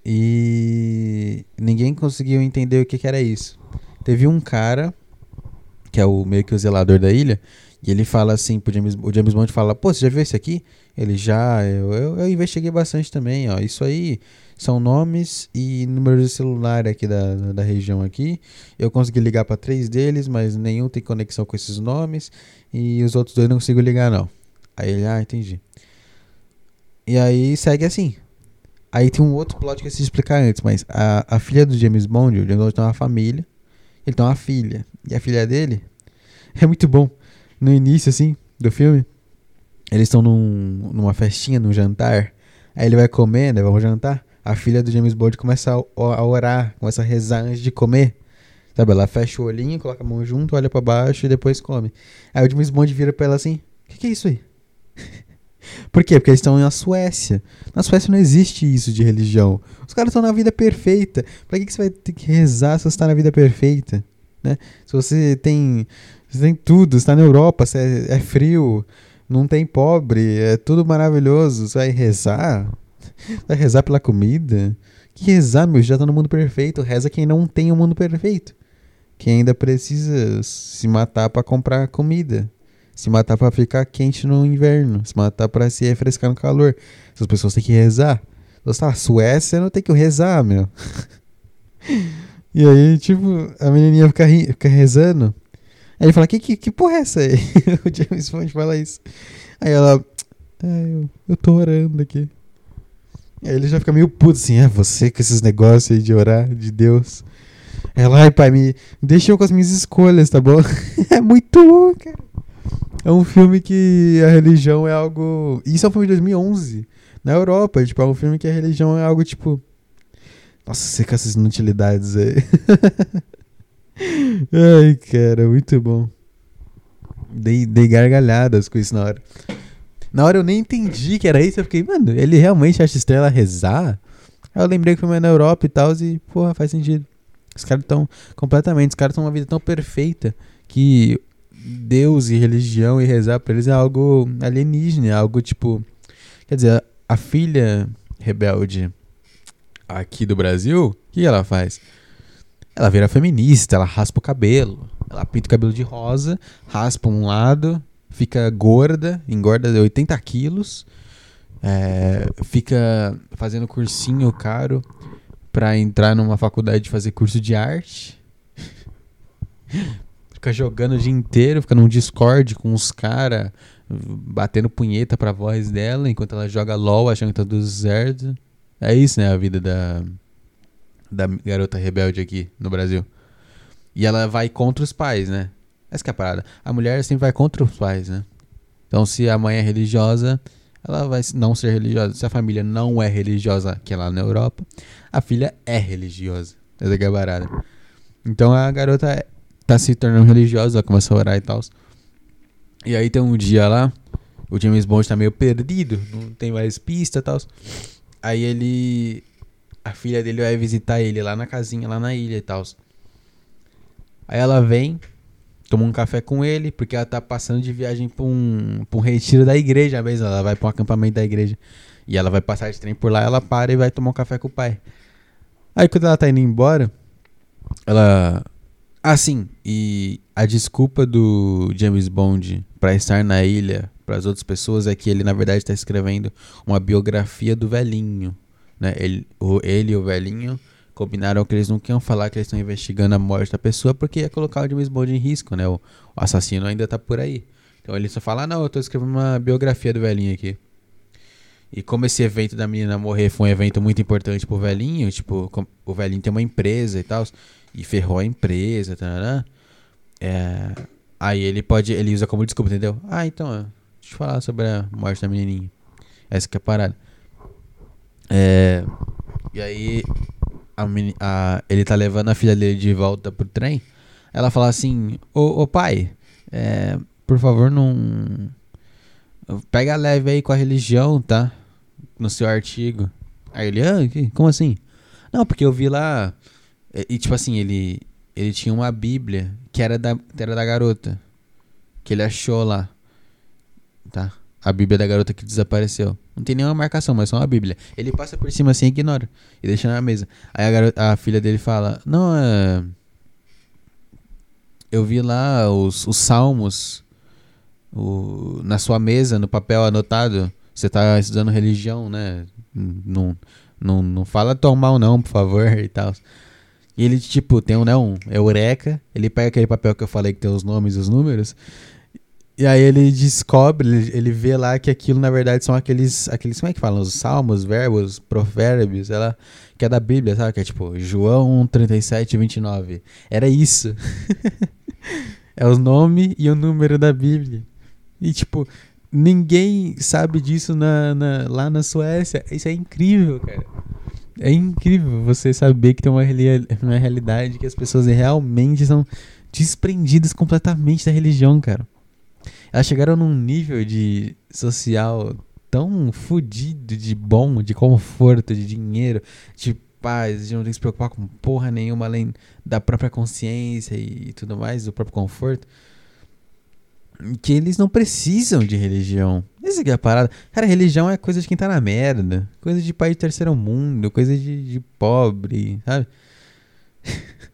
E ninguém conseguiu entender o que, que era isso. Teve um cara, que é o meio que o zelador da ilha, e ele fala assim pro James, o James Bond fala, pô, você já viu esse aqui? Ele já, eu, eu, eu investiguei bastante também, ó. Isso aí são nomes e números de celular aqui da, da região aqui. Eu consegui ligar para três deles, mas nenhum tem conexão com esses nomes. E os outros dois não consigo ligar, não. Aí ele, ah, entendi. E aí segue assim. Aí tem um outro plot que eu preciso explicar antes, mas a, a filha do James Bond, o James Bond tem uma família, ele tem uma filha. E a filha dele é muito bom. No início, assim, do filme, eles estão num, numa festinha, num jantar. Aí ele vai comer, né? Vamos jantar. A filha do James Bond começa a, a orar, começa a rezar antes de comer. Sabe, ela fecha o olhinho, coloca a mão junto, olha para baixo e depois come. Aí o James Bond vira pra ela assim: O que, que é isso aí? Por quê? Porque eles estão na Suécia. Na Suécia não existe isso de religião. Os caras estão na vida perfeita. Pra que, que você vai ter que rezar se você está na vida perfeita? Né? Se você tem, você tem tudo, está na Europa, você é, é, frio, não tem pobre, é tudo maravilhoso. Você vai rezar? Vai rezar pela comida? Que rezar, meu? Já tá no mundo perfeito. Reza quem não tem o mundo perfeito. Quem ainda precisa se matar para comprar comida se matar para ficar quente no inverno, se matar para se refrescar no calor. Essas pessoas têm que rezar. Nossa, a Suécia não tem que rezar, meu. e aí, tipo, a menininha fica, fica rezando. Aí ele fala: que, que, que porra é essa aí? o James Bond fala isso. Aí ela: É, eu, eu tô orando aqui. Aí ele já fica meio puto assim: É você com esses negócios aí de orar, de Deus. Ela, ai pai, me deixa eu com as minhas escolhas, tá bom? é muito bom, cara. É um filme que a religião é algo. Isso é um filme de 2011. Na Europa, tipo, é um filme que a religião é algo tipo. Nossa, você com essas inutilidades aí. Ai, cara, muito bom. Dei, dei gargalhadas com isso na hora. Na hora eu nem entendi que era isso. Eu fiquei, mano, ele realmente acha estrela rezar? Aí eu lembrei que foi na Europa e tal, e, porra, faz sentido. Os caras estão completamente, os caras estão uma vida tão perfeita que Deus e religião e rezar para eles é algo alienígena, é algo tipo. Quer dizer, a filha rebelde aqui do Brasil, o que ela faz? Ela vira feminista, ela raspa o cabelo, ela pinta o cabelo de rosa, raspa um lado, fica gorda, engorda 80 quilos, é, fica fazendo cursinho caro para entrar numa faculdade de fazer curso de arte fica jogando o dia inteiro, fica num Discord com os caras, batendo punheta pra voz dela, enquanto ela joga LOL achando que tá tudo certo. É isso, né, a vida da, da garota rebelde aqui no Brasil. E ela vai contra os pais, né? Essa que é a parada. A mulher sempre vai contra os pais, né? Então, se a mãe é religiosa, ela vai não ser religiosa. Se a família não é religiosa, que é lá na Europa, a filha é religiosa. Essa é a parada. Então a garota tá se tornando religiosa, ela começa a orar e tal. E aí tem um dia lá, o James Bond tá meio perdido, não tem mais pista e tal. Aí ele. A filha dele vai visitar ele lá na casinha, lá na ilha e tal. Aí ela vem, toma um café com ele, porque ela tá passando de viagem pra um, pra um retiro da igreja mesmo. Ela vai pra um acampamento da igreja. E ela vai passar de trem por lá, ela para e vai tomar um café com o pai. Aí quando ela tá indo embora, ela. Ah, sim. E a desculpa do James Bond para estar na ilha para as outras pessoas é que ele, na verdade, está escrevendo uma biografia do velhinho. Né? Ele, o, ele e o velhinho combinaram que eles não queriam falar que eles estão investigando a morte da pessoa porque ia colocar o James Bond em risco, né? O, o assassino ainda tá por aí. Então ele só fala: ah, não, eu tô escrevendo uma biografia do velhinho aqui. E como esse evento da menina morrer foi um evento muito importante pro velhinho, tipo, o velhinho tem uma empresa e tal, e ferrou a empresa, tá, é, aí ele pode, ele usa como desculpa, entendeu? Ah, então, deixa eu falar sobre a morte da menininha. Essa que é a parada. É, e aí, a, a, ele tá levando a filha dele de volta pro trem. Ela fala assim: Ô, ô pai, é, por favor, não. Pega leve aí com a religião, tá? no seu artigo. Aí ele, ah, como assim? Não, porque eu vi lá. E, tipo assim, ele, ele tinha uma Bíblia que era da, era da garota. Que ele achou lá. Tá? A Bíblia da garota que desapareceu. Não tem nenhuma marcação, mas só uma Bíblia. Ele passa por cima assim e ignora. E deixa na mesa. Aí a, garota, a filha dele fala: Não, é. Eu vi lá os, os salmos o, na sua mesa, no papel anotado. Você tá estudando religião, né? Não, não, não fala tão mal não, por favor, e tal. E ele, tipo, tem um, né, um eureka, ele pega aquele papel que eu falei que tem os nomes e os números, e aí ele descobre, ele, ele vê lá que aquilo, na verdade, são aqueles, aqueles, como é que falam? Os salmos, verbos, provérbios, ela, que é da Bíblia, sabe? Que é tipo, João 37, 29. Era isso. é o nome e o número da Bíblia. E, tipo, Ninguém sabe disso na, na, lá na Suécia. Isso é incrível, cara. É incrível você saber que tem uma, uma realidade que as pessoas realmente são desprendidas completamente da religião, cara. Elas chegaram num nível de social tão fodido de bom, de conforto, de dinheiro, de paz, de não ter que se preocupar com porra nenhuma além da própria consciência e tudo mais, do próprio conforto que eles não precisam de religião. Essa é a parada. Cara, religião é coisa de quem tá na merda. Coisa de país de terceiro mundo, coisa de, de pobre, sabe?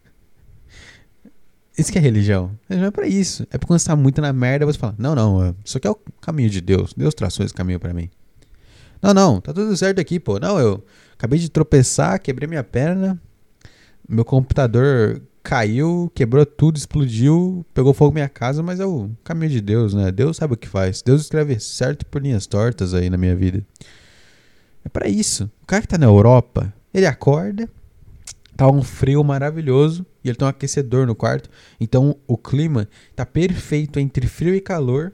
Isso que é religião. Religião é pra isso. É pra quando você tá muito na merda, você fala, não, não, isso aqui é o caminho de Deus. Deus traçou esse caminho para mim. Não, não, tá tudo certo aqui, pô. Não, eu acabei de tropeçar, quebrei minha perna, meu computador caiu, quebrou tudo, explodiu, pegou fogo minha casa, mas é o caminho de Deus, né? Deus sabe o que faz. Deus escreve certo por linhas tortas aí na minha vida. É para isso. O cara que tá na Europa, ele acorda, tá um frio maravilhoso e ele tem um aquecedor no quarto. Então o clima tá perfeito entre frio e calor.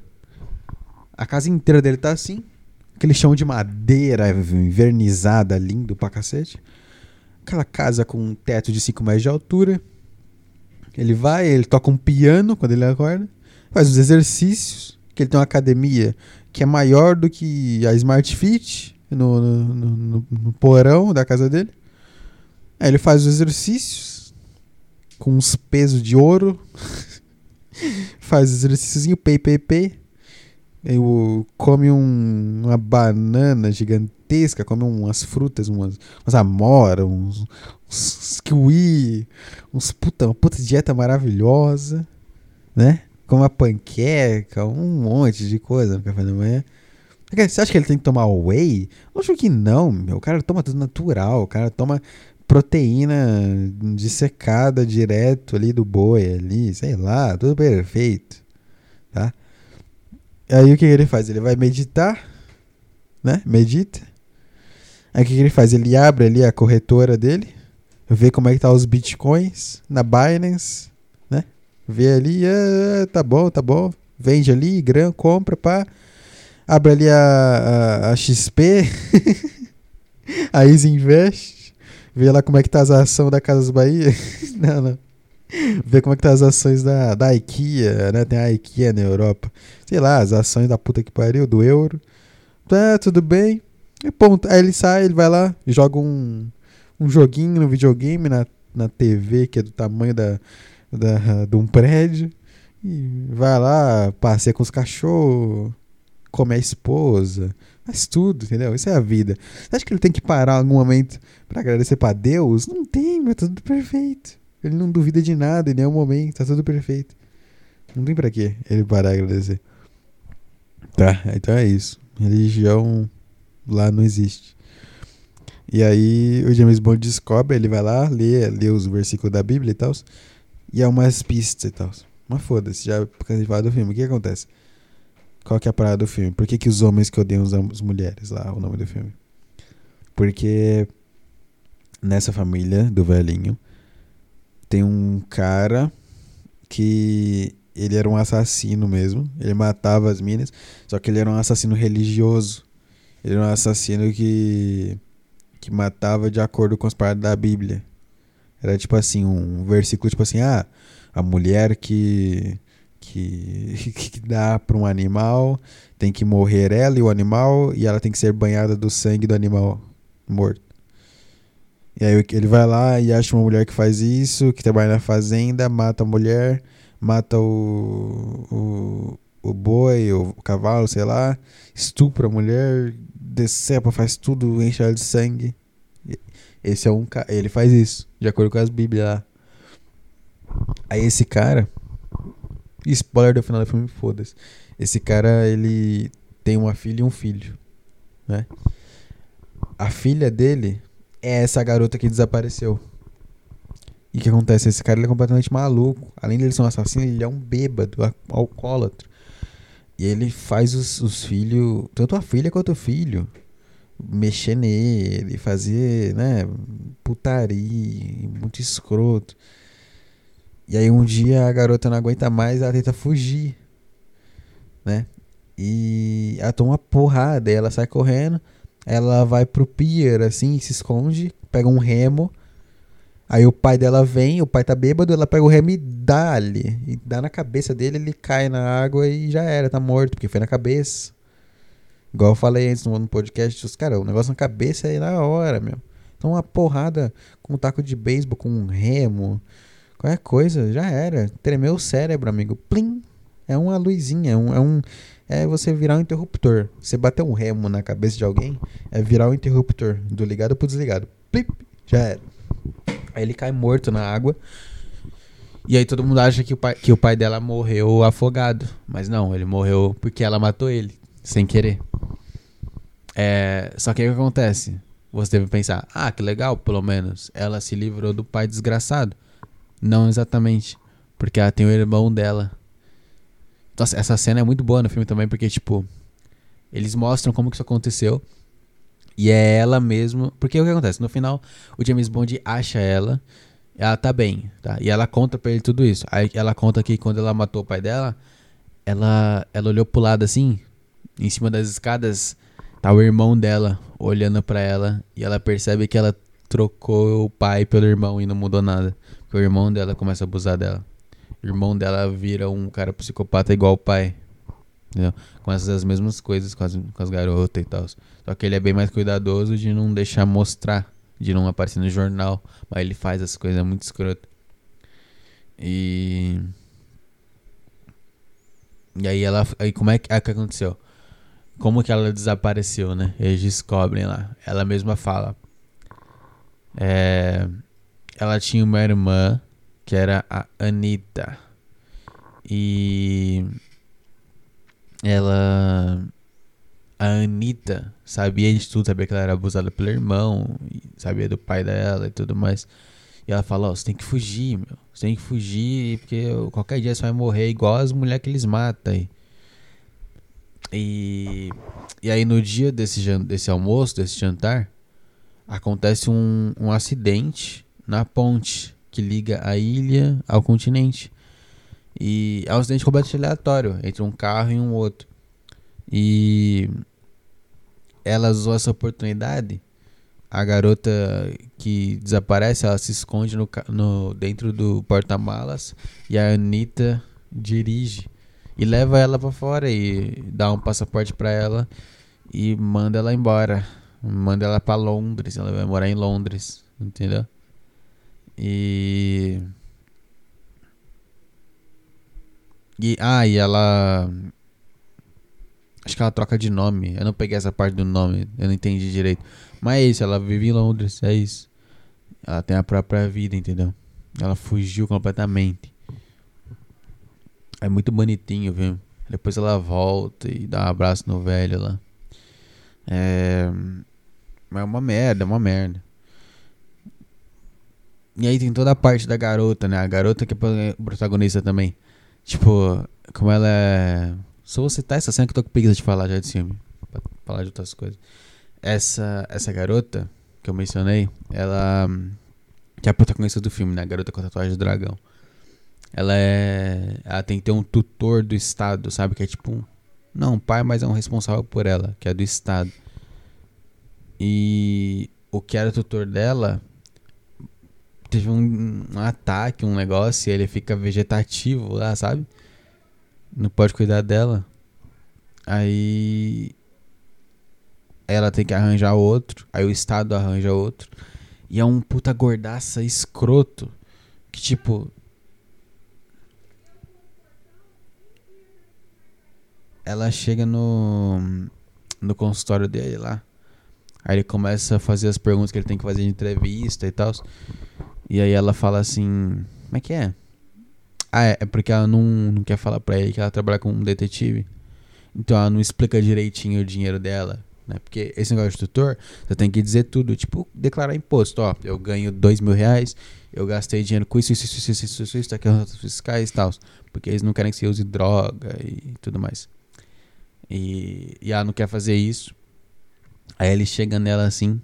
A casa inteira dele tá assim. Aquele chão de madeira invernizada, lindo pra cacete. Aquela casa com um teto de 5 metros de altura ele vai, ele toca um piano quando ele acorda, faz os exercícios, que ele tem uma academia que é maior do que a Smart Fit no, no, no, no porão da casa dele. Aí ele faz os exercícios com uns pesos de ouro, faz exercíciozinho, pay, pay, pay. Eu come um, uma banana gigantesca, umas frutas, umas, umas amora, uns, uns kiwi, uns puta, uma puta dieta maravilhosa, né? Come uma panqueca, um monte de coisa no café da manhã. Você acha que ele tem que tomar whey? Acho que não, meu. O cara toma tudo natural, o cara toma proteína dissecada direto ali do boi ali, sei lá, tudo perfeito, tá? Aí o que, ele faz? Ele vai meditar, né? Medita. Aí o que, ele faz? Ele abre ali a corretora dele, vê como é que tá os bitcoins na Binance, né? Vê ali, ah, tá bom, tá bom. Vende ali, grão, compra, pá. Abre ali a, a, a XP, a Easy Invest, vê lá como é que tá as ações da Casas Bahia. não, não. Ver como é que tá as ações da, da IKEA, né? Tem a IKEA na Europa. Sei lá, as ações da puta que pariu, do euro. Tá, tudo bem. E ponto. Aí ele sai, ele vai lá, joga um, um joguinho no videogame, na, na TV, que é do tamanho da, da, de um prédio. E vai lá, passeia com os cachorros, come a esposa, faz tudo, entendeu? Isso é a vida. Você acha que ele tem que parar em algum momento para agradecer para Deus? Não tem, mas tá tudo perfeito. Ele não duvida de nada em nenhum momento, tá tudo perfeito. Não tem pra quê ele parar de agradecer. Tá, então é isso. Religião lá não existe. E aí o James Bond descobre, ele vai lá, lê, lê os versículos da Bíblia e tal. E é umas pistas e tal. Mas foda-se, já porque a gente fala do filme, o que acontece? Qual que é a parada do filme? Por que, que os homens que odeiam as mulheres lá, o nome do filme? Porque nessa família do velhinho tem um cara que ele era um assassino mesmo. Ele matava as minas, só que ele era um assassino religioso. Ele era um assassino que que matava de acordo com as paradas da Bíblia. Era tipo assim, um versículo tipo assim, ah, a mulher que que, que dá para um animal tem que morrer ela e o animal e ela tem que ser banhada do sangue do animal morto. E aí ele vai lá e acha uma mulher que faz isso, que trabalha na fazenda, mata a mulher, mata o, o, o boi, o cavalo, sei lá, estupra a mulher, decepa, faz tudo, enche ela de sangue. Esse é um cara, ele faz isso, de acordo com as bíblias lá. Aí esse cara, spoiler do final do filme, foda-se. Esse cara, ele tem uma filha e um filho, né? A filha dele é essa garota que desapareceu. E o que acontece? Esse cara é completamente maluco. Além de ele ser um assassino, ele é um bêbado, alcoólatra. E ele faz os, os filhos, tanto a filha quanto o filho, mexer nele, fazer, né, putaria, muito escroto. E aí um dia a garota não aguenta mais, ela tenta fugir, né? E ela toma uma porrada, ela sai correndo. Ela vai pro pier, assim, se esconde, pega um remo. Aí o pai dela vem, o pai tá bêbado, ela pega o remo e dá ali. E dá na cabeça dele, ele cai na água e já era, tá morto, porque foi na cabeça. Igual eu falei antes no podcast, os caras, o negócio na cabeça é na hora, meu. Então uma porrada com um taco de beisebol, com um remo, qualquer coisa, já era. Tremeu o cérebro, amigo. Plim! É uma luzinha, é um, é um, é você virar um interruptor. Você bater um remo na cabeça de alguém, é virar o um interruptor do ligado pro desligado. Plip, já era. Aí ele cai morto na água. E aí todo mundo acha que o pai, que o pai dela morreu afogado. Mas não, ele morreu porque ela matou ele, sem querer. É, só que o que acontece? Você deve pensar, ah, que legal, pelo menos. Ela se livrou do pai desgraçado. Não exatamente. Porque ela tem o irmão dela nossa, essa cena é muito boa no filme também, porque, tipo, eles mostram como que isso aconteceu. E é ela mesmo. Porque o que acontece? No final, o James Bond acha ela. Ela tá bem, tá? E ela conta pra ele tudo isso. Aí ela conta que quando ela matou o pai dela, ela, ela olhou pro lado assim, em cima das escadas, tá o irmão dela olhando para ela. E ela percebe que ela trocou o pai pelo irmão e não mudou nada. Porque o irmão dela começa a abusar dela irmão dela vira um cara psicopata igual o pai. Entendeu? Com essas mesmas coisas com as, com as garotas e tal. Só que ele é bem mais cuidadoso de não deixar mostrar, de não aparecer no jornal. Mas ele faz as coisas muito escrotas. E. E aí ela. Aí como é que, é que aconteceu? Como que ela desapareceu, né? Eles descobrem lá. Ela mesma fala. É, ela tinha uma irmã que era a Anitta. E ela. A Anitta sabia de tudo, sabia que ela era abusada pelo irmão, sabia do pai dela e tudo mais. E ela falou: oh, você tem que fugir, meu. Você tem que fugir, porque qualquer dia você vai morrer igual as mulheres que eles matam aí. E, e aí no dia desse, desse almoço, desse jantar, acontece um, um acidente na ponte que liga a ilha ao continente. E é um acidente completamente aleatório entre um carro e um outro. E ela usou essa oportunidade. a garota que desaparece, ela se esconde no, no dentro do porta-malas e a Anitta dirige e leva ela para fora e dá um passaporte para ela e manda ela embora. Manda ela para Londres, ela vai morar em Londres, entendeu? E E ah, e ela Acho que ela troca de nome. Eu não peguei essa parte do nome, eu não entendi direito. Mas é isso, ela vive em Londres, é isso. Ela tem a própria vida, entendeu? Ela fugiu completamente. É muito bonitinho, viu? Depois ela volta e dá um abraço no velho lá. É. É uma merda, é uma merda. E aí tem toda a parte da garota, né? A garota que é protagonista também. Tipo, como ela é só vou citar essa cena que eu tô com preguiça de falar já de cima. Pra falar de outras coisas. Essa, essa garota que eu mencionei, ela. Que é a protagonista do filme, né? A garota com a tatuagem do dragão. Ela é. Ela tem que ter um tutor do Estado, sabe? Que é tipo um. Não, um pai, mas é um responsável por ela, que é do Estado. E o que era tutor dela teve um, um ataque, um negócio, e ele fica vegetativo lá, sabe? Não pode cuidar dela. Aí ela tem que arranjar outro, aí o Estado arranja outro. E é um puta gordaça escroto que tipo ela chega no no consultório dele lá. Aí ele começa a fazer as perguntas que ele tem que fazer de entrevista e tal. E aí ela fala assim: Como é que é? Ah, é, é porque ela não, não quer falar pra ele que ela trabalha como um detetive. Então ela não explica direitinho o dinheiro dela. Né? Porque esse negócio de tutor, você tem que dizer tudo. Tipo, declarar imposto. Ó, eu ganho dois mil reais, eu gastei dinheiro com isso, isso, isso, isso, isso, isso, isso aqui os fiscais e tal. Porque eles não querem que você use droga e tudo mais. E, e ela não quer fazer isso. Aí ele chega nela assim.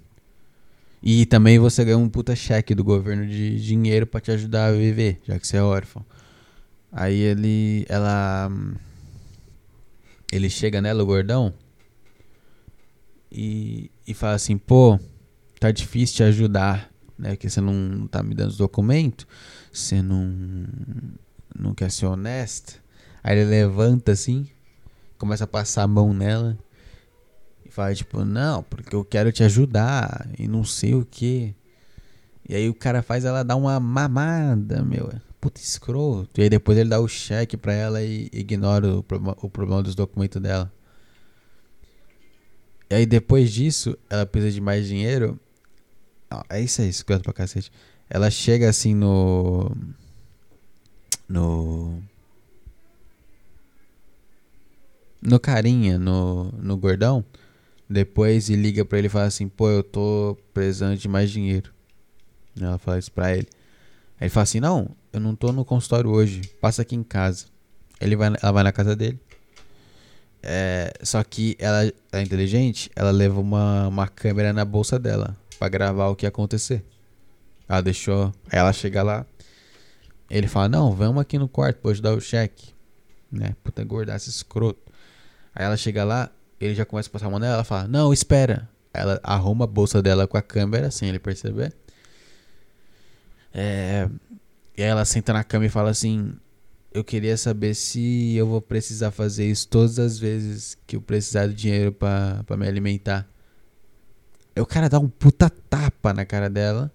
E também você ganha um puta cheque do governo de dinheiro para te ajudar a viver, já que você é órfão. Aí ele. Ela. Ele chega nela, o gordão. E, e fala assim: pô, tá difícil te ajudar, né? Porque você não tá me dando os documentos. Você não. Não quer ser honesta. Aí ele levanta assim. Começa a passar a mão nela. E fala tipo: não, porque eu quero te ajudar. E não sei o que. E aí o cara faz ela dar uma mamada, meu puta escroto. E aí depois ele dá o cheque pra ela e ignora o, o problema dos documentos dela. E aí depois disso, ela precisa de mais dinheiro. Ah, é isso aí, escroto pra cacete. Ela chega assim no. No. No carinha, no, no gordão. Depois e liga pra ele e fala assim: pô, eu tô precisando de mais dinheiro. Ela fala isso pra ele. Aí ele fala assim: Não, eu não tô no consultório hoje, passa aqui em casa. Ele vai, ela vai na casa dele. É, só que ela, é inteligente, ela leva uma, uma câmera na bolsa dela para gravar o que ia acontecer. Ela deixou. Ela chega lá. Ele fala: Não, vamos aqui no quarto pra ajudar o cheque. Né? Puta gordaça escroto. Aí ela chega lá, ele já começa a passar a mão nela. Ela fala: Não, espera. Ela arruma a bolsa dela com a câmera, sem ele perceber. É, e ela senta na cama e fala assim: Eu queria saber se eu vou precisar fazer isso todas as vezes que eu precisar de dinheiro para me alimentar. Aí o cara dá um puta tapa na cara dela,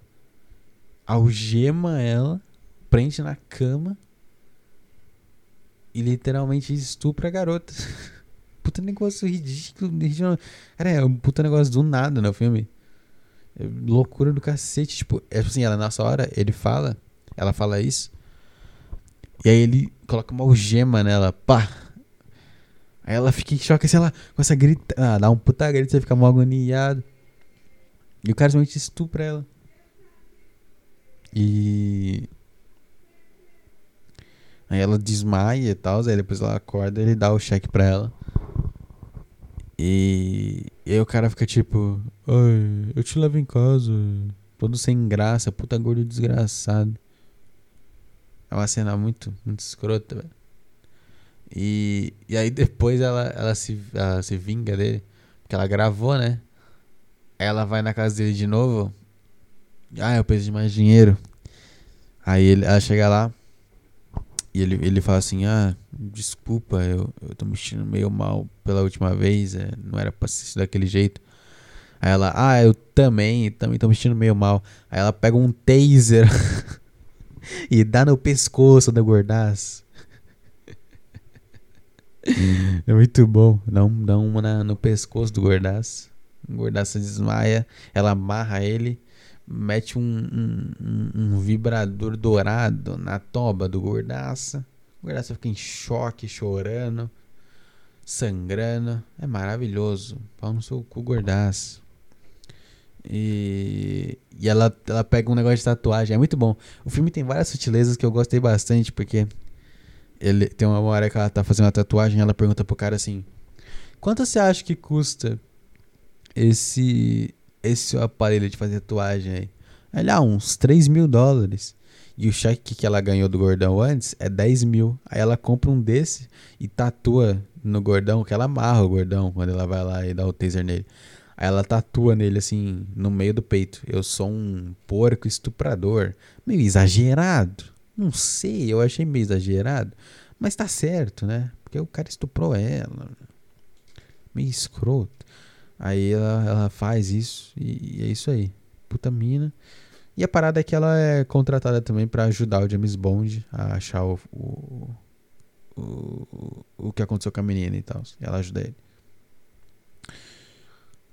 algema ela, prende na cama e literalmente estupra a garota. puta negócio ridículo, ridículo. Cara, é um puta negócio do nada no filme. É loucura do cacete. Tipo, é assim, ela nessa hora, ele fala, ela fala isso. E aí ele coloca uma algema nela, pá. Aí ela fica em choque, sei lá, com essa grita. Ah, dá um puta grito, você fica mal agoniado. E o cara simplesmente estupra ela. E. Aí ela desmaia e tal, aí depois ela acorda ele dá o cheque pra ela. E, e aí o cara fica tipo, ai, eu te levo em casa, todo sem graça, puta gordo desgraçado. É uma cena muito, muito escrota, velho. E, e aí depois ela, ela, se, ela se vinga dele, porque ela gravou, né? Ela vai na casa dele de novo. Ah, eu preciso de mais dinheiro. Aí ele, ela chega lá. E ele, ele fala assim: Ah, desculpa, eu, eu tô me sentindo meio mal pela última vez. É, não era pra ser daquele jeito. Aí ela, ah, eu também, também tô me sentindo meio mal. Aí ela pega um taser e dá no pescoço da gordaça. é muito bom. Dá, um, dá uma na, no pescoço do gordaço. O gordaço desmaia, ela amarra ele, mete um, um, um, vibrador dourado na toba do gordaça. O gordaça fica em choque, chorando, sangrando. É maravilhoso. Pau no seu cu, gordaço. E, e ela, ela pega um negócio de tatuagem. É muito bom. O filme tem várias sutilezas que eu gostei bastante, porque ele tem uma hora que ela tá fazendo a tatuagem ela pergunta pro cara assim: Quanto você acha que custa esse esse aparelho de fazer tatuagem aí? Ele, ah, uns 3 mil dólares. E o cheque que ela ganhou do gordão antes é 10 mil. Aí ela compra um desse e tatua no gordão, que ela amarra o gordão quando ela vai lá e dá o taser nele. Aí ela tatua nele assim, no meio do peito. Eu sou um porco estuprador. Meio exagerado. Não sei, eu achei meio exagerado. Mas tá certo, né? Porque o cara estuprou ela. Meio escroto. Aí ela, ela faz isso e, e é isso aí. Puta mina. E a parada é que ela é contratada também para ajudar o James Bond a achar o, o, o, o que aconteceu com a menina e tal. Ela ajuda ele.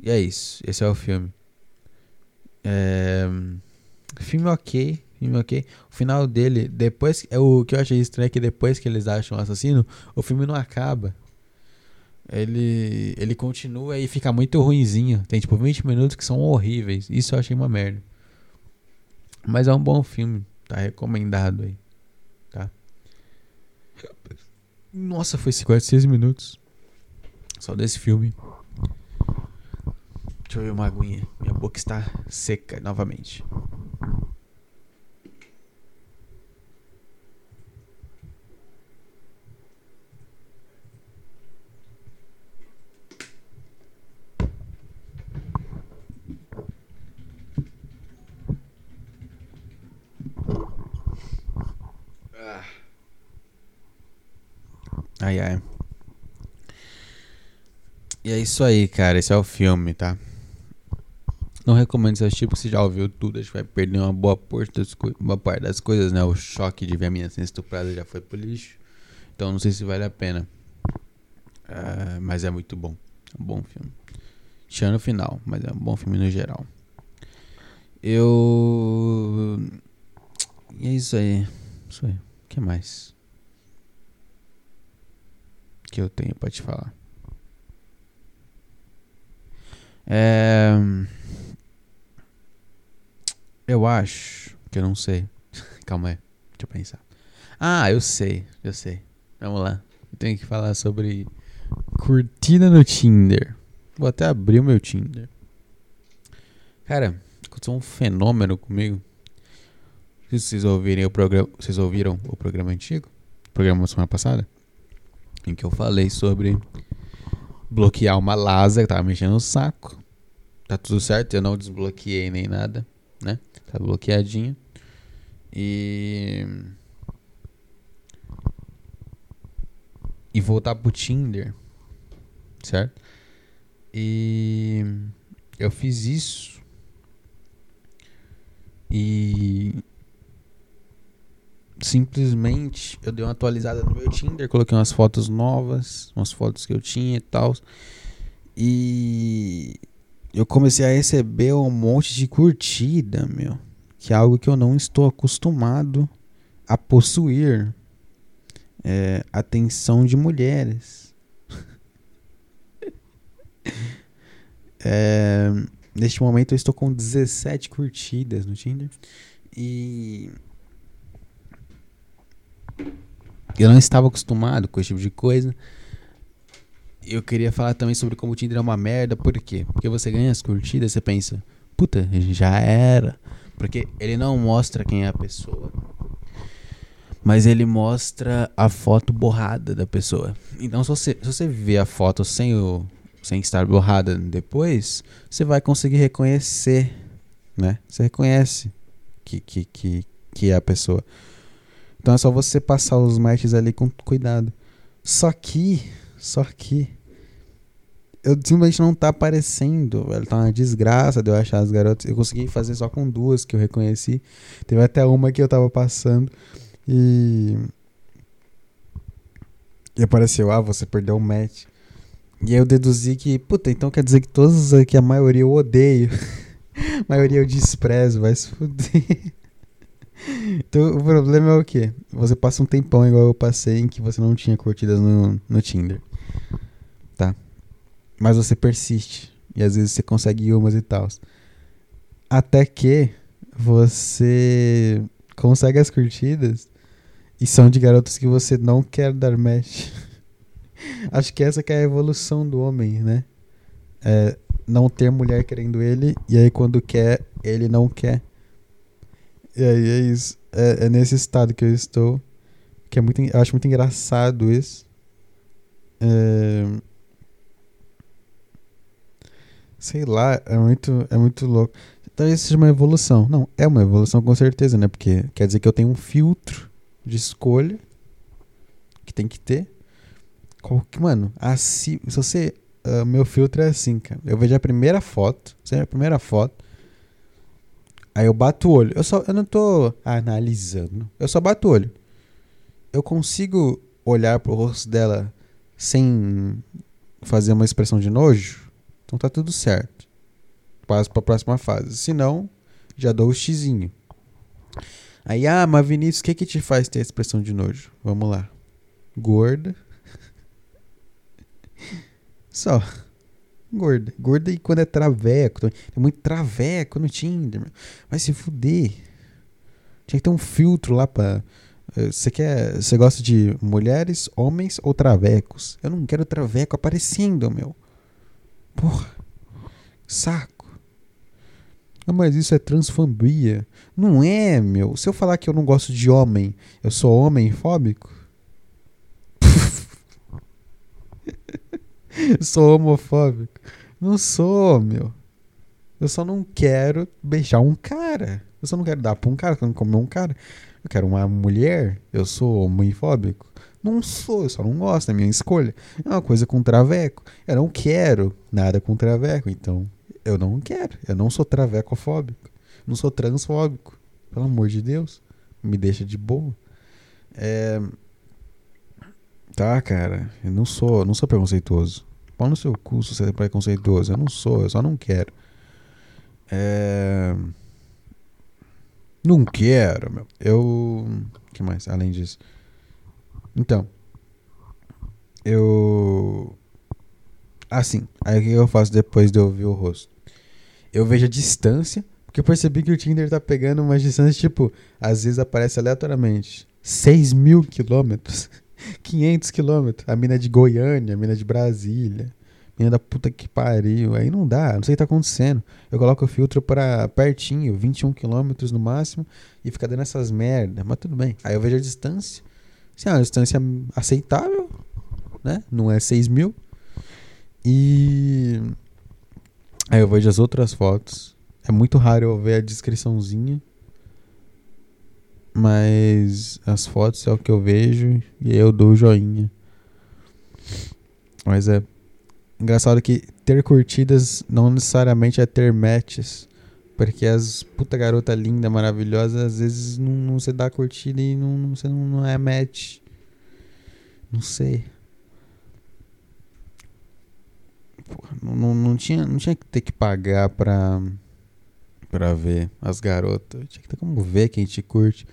E é isso. Esse é o filme. É... Filme ok. Filme ok. O final dele, depois. É o que eu achei estranho é que depois que eles acham o assassino, o filme não acaba. Ele, ele continua e fica muito ruinzinho. Tem tipo 20 minutos que são horríveis. Isso eu achei uma merda. Mas é um bom filme. Tá recomendado aí. Tá? Nossa, foi 56 minutos. Só desse filme. Deixa eu ver uma aguinha. Minha boca está seca novamente. Ah. Ai, ai. E é isso aí, cara. Esse é o filme, tá? Não recomendo assistir porque você já ouviu tudo. Acho que vai perder uma boa parte, das parte das coisas, né? O choque de ver a menina sendo estuprada já foi pro lixo. Então não sei se vale a pena. Uh, mas é muito bom. É um bom filme. Tirando o final, mas é um bom filme no geral. Eu. E é isso aí. Isso aí. O que mais? Que eu tenho pra te falar. É. Eu acho que eu não sei. Calma aí, deixa eu pensar. Ah, eu sei, eu sei. Vamos lá. Eu tenho que falar sobre curtida no Tinder. Vou até abrir o meu Tinder. Cara, aconteceu um fenômeno comigo. Se vocês ouvirem o programa, vocês ouviram o programa antigo? O programa da semana passada? Em que eu falei sobre bloquear uma Lasa que tava mexendo no saco. Tá tudo certo, eu não desbloqueei nem nada, né? Tá bloqueadinho. E. E voltar pro Tinder. Certo? E. Eu fiz isso. E. Simplesmente eu dei uma atualizada no meu Tinder, coloquei umas fotos novas, umas fotos que eu tinha e tal. E eu comecei a receber um monte de curtida, meu. Que é algo que eu não estou acostumado a possuir. É, atenção de mulheres. é, neste momento eu estou com 17 curtidas no Tinder. E. Eu não estava acostumado com esse tipo de coisa eu queria falar também sobre como o Tinder é uma merda. Por quê? Porque você ganha as curtidas, você pensa, puta, já era. Porque ele não mostra quem é a pessoa. Mas ele mostra a foto borrada da pessoa. Então, se você, se você vê a foto sem o, sem estar borrada depois, você vai conseguir reconhecer, né? Você reconhece que, que, que, que é a pessoa. Então é só você passar os matches ali com cuidado. Só que, só que, eu simplesmente não tá aparecendo, velho. Tá uma desgraça de eu achar as garotas. Eu consegui fazer só com duas que eu reconheci. Teve até uma que eu tava passando e. E apareceu, ah, você perdeu um match. E aí eu deduzi que, puta, então quer dizer que todas aqui, a maioria eu odeio. a maioria eu desprezo, vai se fuder. então o problema é o quê? Você passa um tempão igual eu passei em que você não tinha curtidas no, no Tinder. Tá? Mas você persiste. E às vezes você consegue umas e tal. Até que você consegue as curtidas e são de garotos que você não quer dar match. Acho que essa que é a evolução do homem, né? É não ter mulher querendo ele, e aí quando quer, ele não quer. E aí é isso. É, é nesse estado que eu estou. Que é muito, eu acho muito engraçado isso. É... Sei lá, é muito, é muito louco. Talvez seja uma evolução. Não, é uma evolução com certeza, né? Porque quer dizer que eu tenho um filtro de escolha que tem que ter. Mano, assim, se você. Uh, meu filtro é assim, cara. Eu vejo a primeira foto, sempre a primeira foto. Aí eu bato o olho. Eu, só, eu não tô analisando. Eu só bato o olho. Eu consigo olhar pro rosto dela sem fazer uma expressão de nojo. Então tá tudo certo. Passo pra próxima fase. Se não, já dou o xizinho. Aí, ah, mas Vinícius, o que que te faz ter a expressão de nojo? Vamos lá. Gorda. Só. Gorda. Gorda e quando é traveco. Tem muito traveco no Tinder. Vai se fuder. Tinha que ter um filtro lá pra. Eh, você quer. Você gosta de mulheres, homens ou travecos? Eu não quero traveco aparecendo, meu. Porra. Saco. Ah, mas isso é transfobia. Não é, meu. Se eu falar que eu não gosto de homem, eu sou homem fóbico? sou homofóbico? Não sou, meu. Eu só não quero beijar um cara. Eu só não quero dar pra um cara, eu não comer um cara. Eu quero uma mulher. Eu sou homofóbico? Não sou, eu só não gosto, é minha escolha. É uma coisa com traveco. Eu não quero nada com traveco, então eu não quero. Eu não sou travecofóbico. Não sou transfóbico. Pelo amor de Deus. Me deixa de boa. É... Tá, cara. Eu não sou, não sou preconceituoso. Pau no seu cu se você é preconceituoso. Eu não sou, eu só não quero. É... Não quero, meu. Eu. que mais? Além disso. Então. Eu. Assim, aí o que eu faço depois de eu ouvir o rosto? eu vejo a distância, porque eu percebi que o Tinder tá pegando uma distância, tipo, às vezes aparece aleatoriamente 6 mil quilômetros, 500 quilômetros. A mina é de Goiânia, a mina é de Brasília, a mina da puta que pariu. Aí não dá, não sei o que tá acontecendo. Eu coloco o filtro para pertinho, 21 quilômetros no máximo, e fica dando essas merda, mas tudo bem. Aí eu vejo a distância, assim, é uma distância aceitável, né? Não é 6 mil. E Aí eu vejo as outras fotos. É muito raro eu ver a descriçãozinha. Mas as fotos é o que eu vejo e aí eu dou o joinha. Mas é engraçado que ter curtidas não necessariamente é ter matches. Porque as puta garota linda, maravilhosa, às vezes não, não dá curtida e não, você não, não é match. Não sei. não, não, tinha, não tinha que ter que pagar pra, pra ver as garotas. Tinha que ter como ver quem te curte.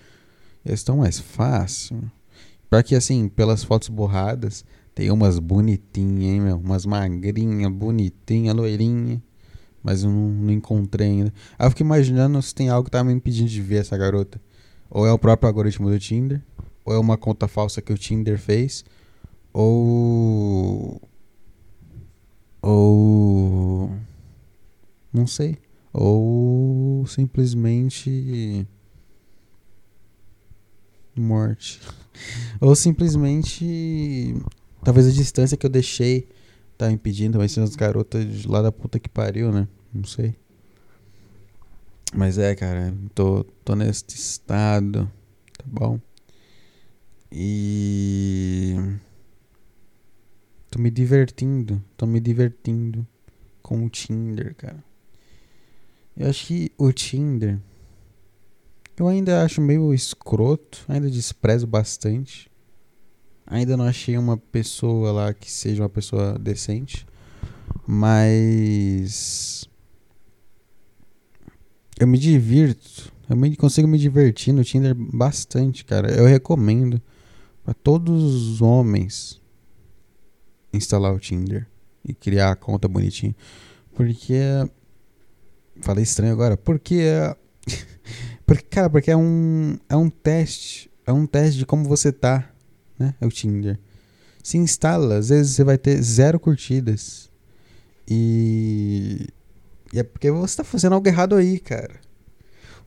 Eles estão mais fácil. Pra que assim, pelas fotos borradas, tem umas bonitinhas, hein, meu? Umas magrinhas, bonitinha, loirinha. Mas eu não, não, encontrei ainda. Aí eu fico imaginando se tem algo que tá me impedindo de ver essa garota. Ou é o próprio algoritmo do Tinder, ou é uma conta falsa que o Tinder fez, ou ou. Não sei. Ou simplesmente. Morte. Ou simplesmente. Talvez a distância que eu deixei tá impedindo, vai ser as garotas lá da puta que pariu, né? Não sei. Mas é, cara, tô, tô nesse estado, tá bom? E. Tô me divertindo, tô me divertindo com o Tinder, cara. Eu acho que o Tinder. Eu ainda acho meio escroto, ainda desprezo bastante. Ainda não achei uma pessoa lá que seja uma pessoa decente. Mas. Eu me divirto. Eu me, consigo me divertir no Tinder bastante, cara. Eu recomendo para todos os homens instalar o Tinder e criar a conta bonitinha. Porque. Falei estranho agora. Porque. porque, cara, porque é um. É um teste. É um teste de como você tá. Né? É o Tinder. Se instala, às vezes você vai ter zero curtidas. E. E é porque você tá fazendo algo errado aí, cara.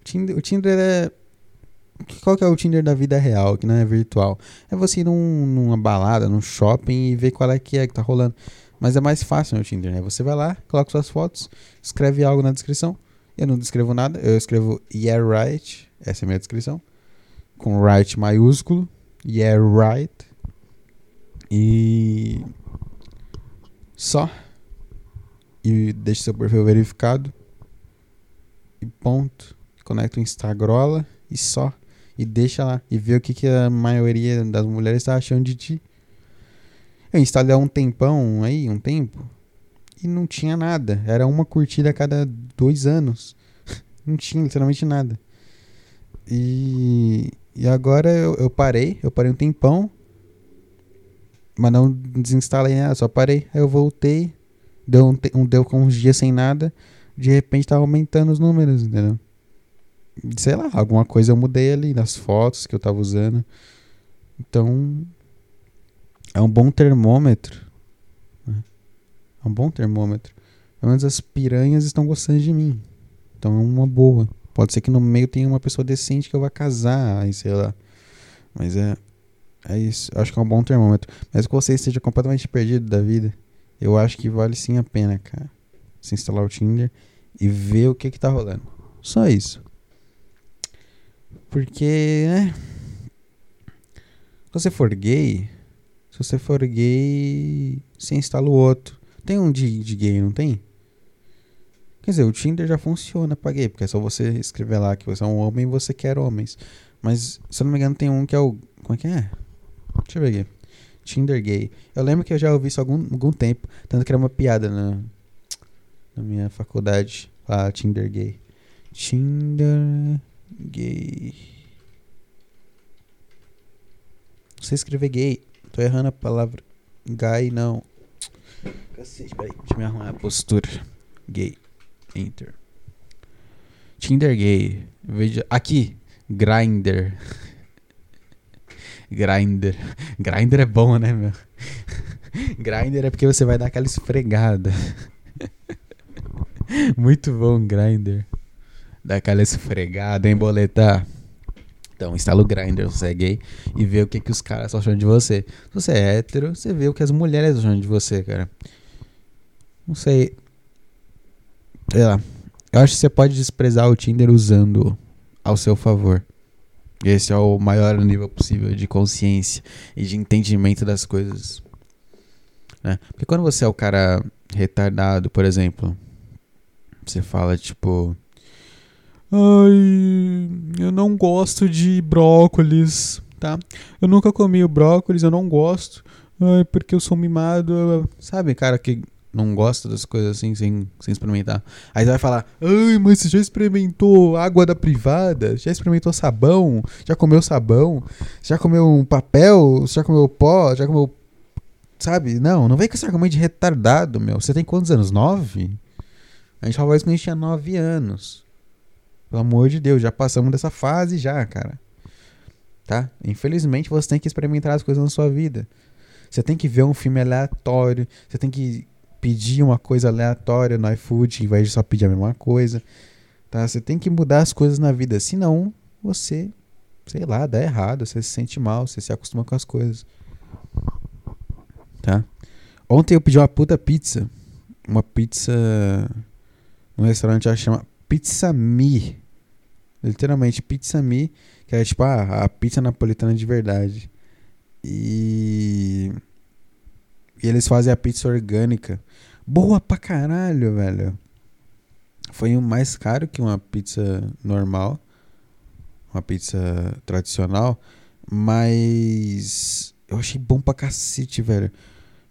O Tinder, o Tinder é. Qual que é o Tinder da vida real, que não é virtual? É você ir num, numa balada, num shopping e ver qual é que é que tá rolando. Mas é mais fácil no Tinder, né? Você vai lá, coloca suas fotos, escreve algo na descrição. Eu não escrevo nada, eu escrevo yeah right, essa é a minha descrição. Com right maiúsculo, yeah right. E só e deixa seu perfil verificado. E ponto. Conecta o Instagram e só. E deixa lá. E vê o que, que a maioria das mulheres está achando de ti. Eu instalei há um tempão aí, um tempo. E não tinha nada. Era uma curtida a cada dois anos. não tinha literalmente nada. E, e agora eu, eu parei. Eu parei um tempão. Mas não desinstalei nada, só parei. Aí eu voltei deu, um, um, deu com uns dias sem nada, de repente tava aumentando os números, entendeu? Sei lá, alguma coisa eu mudei ali nas fotos que eu tava usando. Então, é um bom termômetro. Né? É um bom termômetro. Pelo menos as piranhas estão gostando de mim. Então é uma boa. Pode ser que no meio tenha uma pessoa decente que eu vá casar, aí sei lá. Mas é. É isso. Acho que é um bom termômetro. Mas que você esteja completamente perdido da vida eu acho que vale sim a pena, cara. Se instalar o Tinder e ver o que que tá rolando. Só isso. Porque, né? Se você for gay, se você for gay, você instala o outro. Tem um de, de gay, não tem? Quer dizer, o Tinder já funciona pra gay, porque é só você escrever lá que você é um homem e você quer homens. Mas, se eu não me engano, tem um que é o. Como é que é? Deixa eu ver aqui. Tinder gay. Eu lembro que eu já ouvi isso há algum, algum tempo, tanto que era uma piada na, na minha faculdade. Ah, Tinder gay. Tinder gay. Você escrever gay. Tô errando a palavra gay, não. Cacete, peraí. Deixa eu me arrumar a postura. Gay. Enter. Tinder gay. Veja. Aqui. Grinder. Grinder. Grinder é bom, né, meu? Grinder é porque você vai dar aquela esfregada. Muito bom, Grinder. Dar aquela esfregada, hein, boletar? Então, instala o Grindr, você é gay, e vê o que, que os caras estão achando de você. Se você é hétero, você vê o que as mulheres estão achando de você, cara. Não sei. Sei lá. Eu acho que você pode desprezar o Tinder usando ao seu favor. Esse é o maior nível possível de consciência e de entendimento das coisas. Né? Porque quando você é o cara retardado, por exemplo, você fala tipo. Ai, eu não gosto de brócolis, tá? Eu nunca comi o brócolis, eu não gosto. Ai, porque eu sou mimado. Sabe, cara, que não gosta das coisas assim sem, sem experimentar. Aí você vai falar: Ai, mas você já experimentou água da privada? Já experimentou sabão? Já comeu sabão? Já comeu um papel? Já comeu pó? Já comeu. Sabe? Não, não vem com esse argumento de retardado, meu. Você tem quantos anos? Nove? A gente falava isso quando a gente tinha nove anos. Pelo amor de Deus, já passamos dessa fase já, cara. Tá? Infelizmente você tem que experimentar as coisas na sua vida. Você tem que ver um filme aleatório. Você tem que pedir uma coisa aleatória no iFood em vez de só pedir a mesma coisa. Tá? Você tem que mudar as coisas na vida, senão você, sei lá, dá errado, você se sente mal, você se acostuma com as coisas. Tá? Ontem eu pedi uma puta pizza. Uma pizza. Um restaurante que chama Pizza Me. Literalmente, Pizza Me. Que é tipo a, a pizza napolitana de verdade. E. E eles fazem a pizza orgânica. Boa pra caralho, velho. Foi mais caro que uma pizza normal. Uma pizza tradicional. Mas. Eu achei bom pra cacete, velho.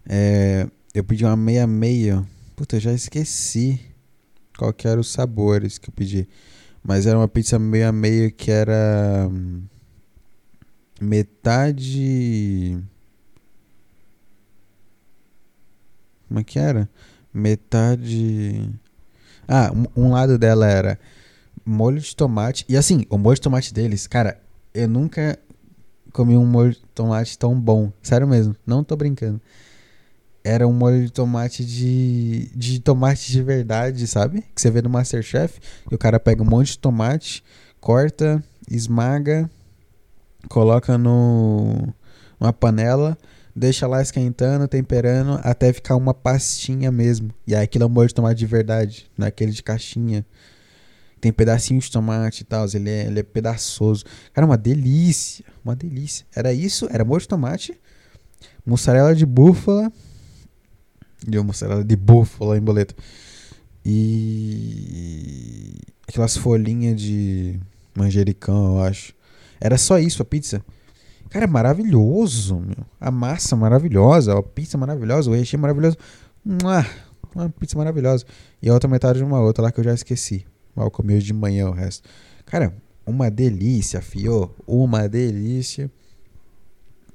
É, eu pedi uma meia-meia. Puta, já esqueci qual que eram os sabores que eu pedi. Mas era uma pizza meia-meia que era. Metade. Como é que era? Metade. Ah, um, lado dela era molho de tomate. E assim, o molho de tomate deles, cara, eu nunca comi um molho de tomate tão bom. Sério mesmo, não tô brincando. Era um molho de tomate de, de tomate de verdade, sabe? Que você vê no Masterchef. E o cara pega um monte de tomate, corta, esmaga, coloca no uma panela, deixa lá esquentando, temperando, até ficar uma pastinha mesmo. E aí aquilo é um molho de tomate de verdade, não é aquele de caixinha. Tem pedacinhos de tomate e tal, ele é, ele é pedaçoso. Cara, uma delícia, uma delícia. Era isso, era molho de tomate, mussarela de búfala de uma mussarela de búfala em boleto. E aquelas folhinhas de manjericão, eu acho. Era só isso a pizza. Cara, maravilhoso, meu. A massa maravilhosa, a pizza maravilhosa, o recheio maravilhoso. Uma pizza maravilhosa. E a outra metade de uma outra lá que eu já esqueci. Mal comi de manhã o resto. Cara, uma delícia, fio. Uma delícia.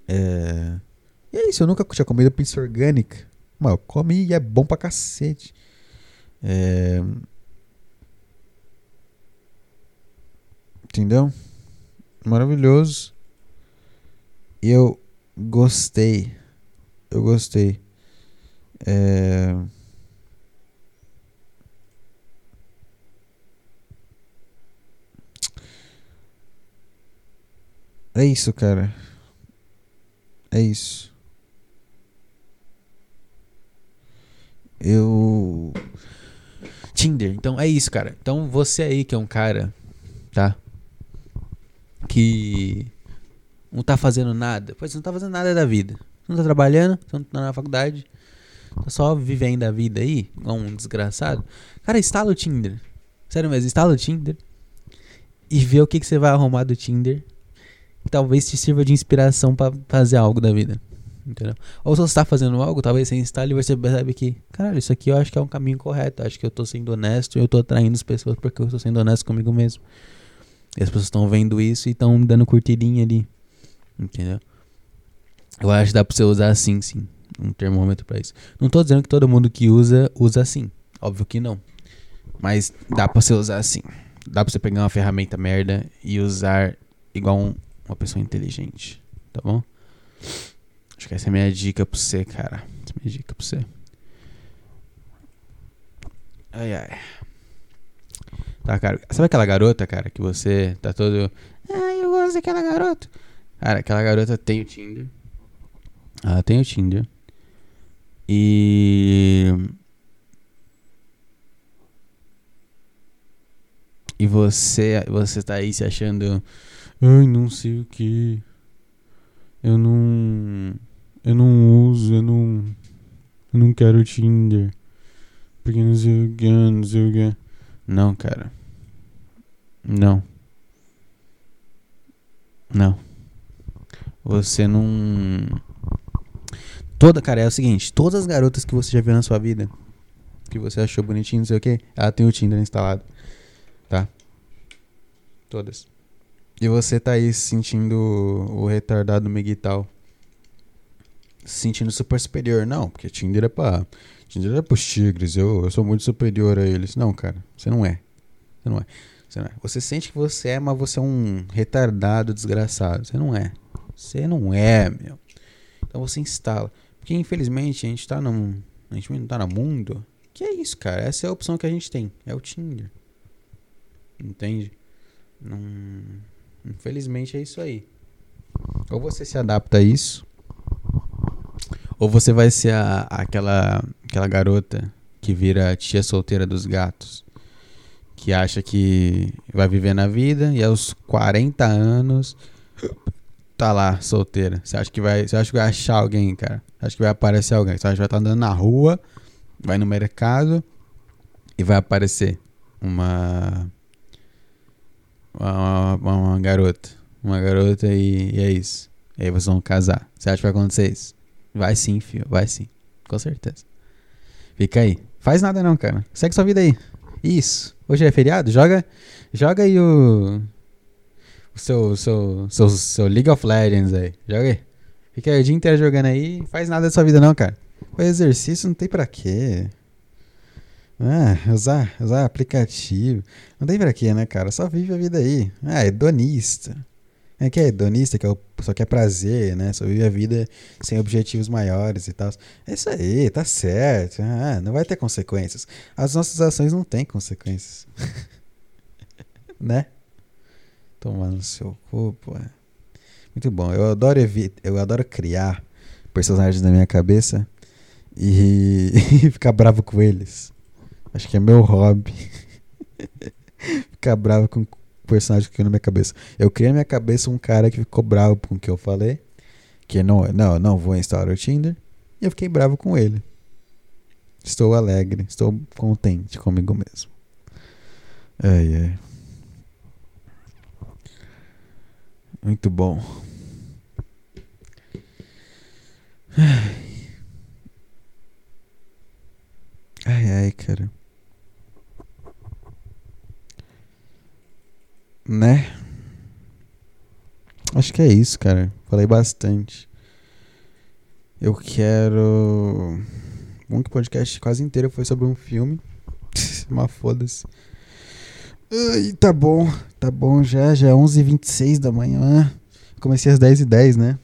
É... E é isso, eu nunca tinha comido pizza orgânica. Mas eu comi e é bom pra cacete. É... Entendeu? Maravilhoso. Eu gostei. Eu gostei. É... É isso, cara. É isso. Eu. Tinder. Então é isso, cara. Então você aí que é um cara, tá? Que não tá fazendo nada. Pois não tá fazendo nada da vida. Você não tá trabalhando, você não tá na faculdade. Tá só vivendo a vida aí, igual um desgraçado. Cara, instala o Tinder. Sério mesmo, instala o Tinder. E vê o que, que você vai arrumar do Tinder. Que talvez te sirva de inspiração para fazer algo da vida. Entendeu? Ou se você está fazendo algo, talvez você instale e você percebe que, caralho, isso aqui eu acho que é um caminho correto. Acho que eu estou sendo honesto e eu estou atraindo as pessoas porque eu estou sendo honesto comigo mesmo. E as pessoas estão vendo isso e estão dando curtidinha ali. Entendeu? Eu acho que dá pra você usar assim, sim. Um termômetro para isso. Não tô dizendo que todo mundo que usa, usa assim. Óbvio que não. Mas dá pra você usar assim. Dá pra você pegar uma ferramenta merda e usar igual um, uma pessoa inteligente. Tá bom? Acho que essa é a minha dica pra você, cara. Essa é a minha dica pra você. Ai, ai. Tá, cara. Sabe aquela garota, cara, que você tá todo. Ai, eu gosto daquela garota. Cara, aquela garota tem o Tinder. Ela tem o Tinder. E. E você, você tá aí se achando. Ai, não sei o que. Eu não. Eu não uso, eu não. Eu não quero Tinder. Porque não sei o que, não sei o que. Não, cara. Não. Não. Você não. Toda, cara, é o seguinte: todas as garotas que você já viu na sua vida, que você achou bonitinho, não sei o que, ela tem o Tinder instalado. Tá? Todas. E você tá aí se sentindo o retardado Miguel se sentindo super superior. Não, porque Tinder é pra. Tinder é pros tigres, eu, eu sou muito superior a eles. Não, cara, você não é. Você não é. Você não é. Você sente que você é, mas você é um retardado desgraçado. Você não é. Você não é, meu. Então você instala. Porque infelizmente a gente tá num. A gente não tá no mundo. Que é isso, cara. Essa é a opção que a gente tem. É o Tinder. Entende? Não. Infelizmente é isso aí. Ou você se adapta a isso, Ou você vai ser a, aquela, aquela garota que vira tia solteira dos gatos. Que acha que vai viver na vida e aos 40 anos tá lá solteira. Você acha que vai, você acha que vai achar alguém, cara? Você acha que vai aparecer alguém? Você acha que vai estar andando na rua, vai no mercado e vai aparecer uma uma, uma, uma garota, uma garota e, e é isso. E aí vocês vão casar. Você acha que vai acontecer isso? Vai sim, filho, vai sim. Com certeza. Fica aí. Faz nada não, cara. Segue sua vida aí. Isso. Hoje é feriado? Joga, joga aí o seu, seu, seu, seu League of Legends aí. Joga aí. Fica aí o dia inteiro jogando aí. Faz nada da sua vida não, cara. O exercício não tem pra quê. Ah, usar, usar aplicativo. Não tem pra quê, né, cara? Só vive a vida aí. Ah, hedonista. É que é hedonista, que é o, só quer prazer, né? Só vive a vida sem objetivos maiores e tal. É isso aí, tá certo. Ah, não vai ter consequências. As nossas ações não têm consequências. né? Tomar no seu cu, pô. Muito bom. Eu adoro, eu adoro criar personagens na minha cabeça e ficar bravo com eles. Acho que é meu hobby. ficar bravo com personagem que na minha cabeça. Eu criei na minha cabeça um cara que ficou bravo com o que eu falei. Que não, não, não vou instalar o Tinder. E eu fiquei bravo com ele. Estou alegre, estou contente comigo mesmo. Ai, ai. Muito bom. Ai, ai, cara. Né? Acho que é isso, cara. Falei bastante. Eu quero. Bom que o podcast quase inteiro foi sobre um filme. Uma foda-se. Ai, tá bom, tá bom já, já é 11h26 da manhã. Comecei às 10h10, né?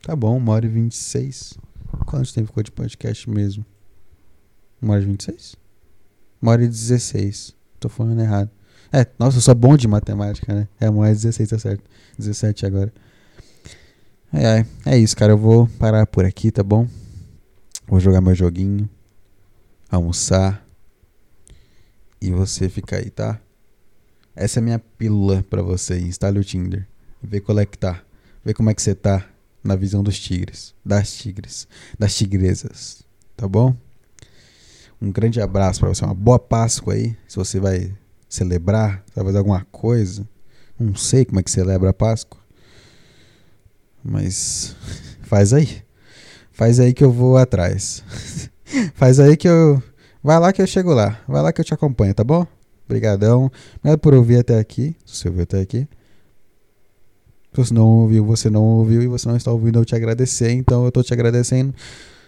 Tá bom, 1 hora e 26. Quanto tempo ficou de podcast mesmo? 1 hora e 26? 1 hora e 16. Tô falando errado. É, nossa, eu sou bom de matemática, né? É 1 hora e 16, tá certo. 17 agora. É, é, é isso, cara. Eu vou parar por aqui, tá bom? Vou jogar meu joguinho. Almoçar. E você fica aí, tá? Essa é minha pílula para você. Instale o Tinder. Vê qual é que tá. Vê como é que você tá na visão dos tigres. Das tigres. Das tigresas. Tá bom? Um grande abraço para você. Uma boa Páscoa aí. Se você vai celebrar, vai fazer alguma coisa. Não sei como é que celebra a Páscoa. Mas faz aí. Faz aí que eu vou atrás. faz aí que eu. Vai lá que eu chego lá. Vai lá que eu te acompanho, tá bom? Obrigadão. Obrigado por ouvir até aqui. Se você ouviu até aqui. Se você não ouviu, você não ouviu e você não está ouvindo, eu te agradecer. Então eu estou te agradecendo.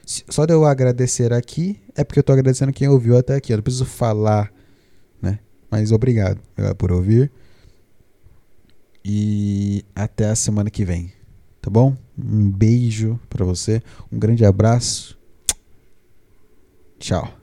Só de eu agradecer aqui é porque eu estou agradecendo quem ouviu até aqui. Eu não preciso falar, né? Mas obrigado. Obrigado por ouvir. E até a semana que vem. Tá bom? Um beijo para você. Um grande abraço. Tchau.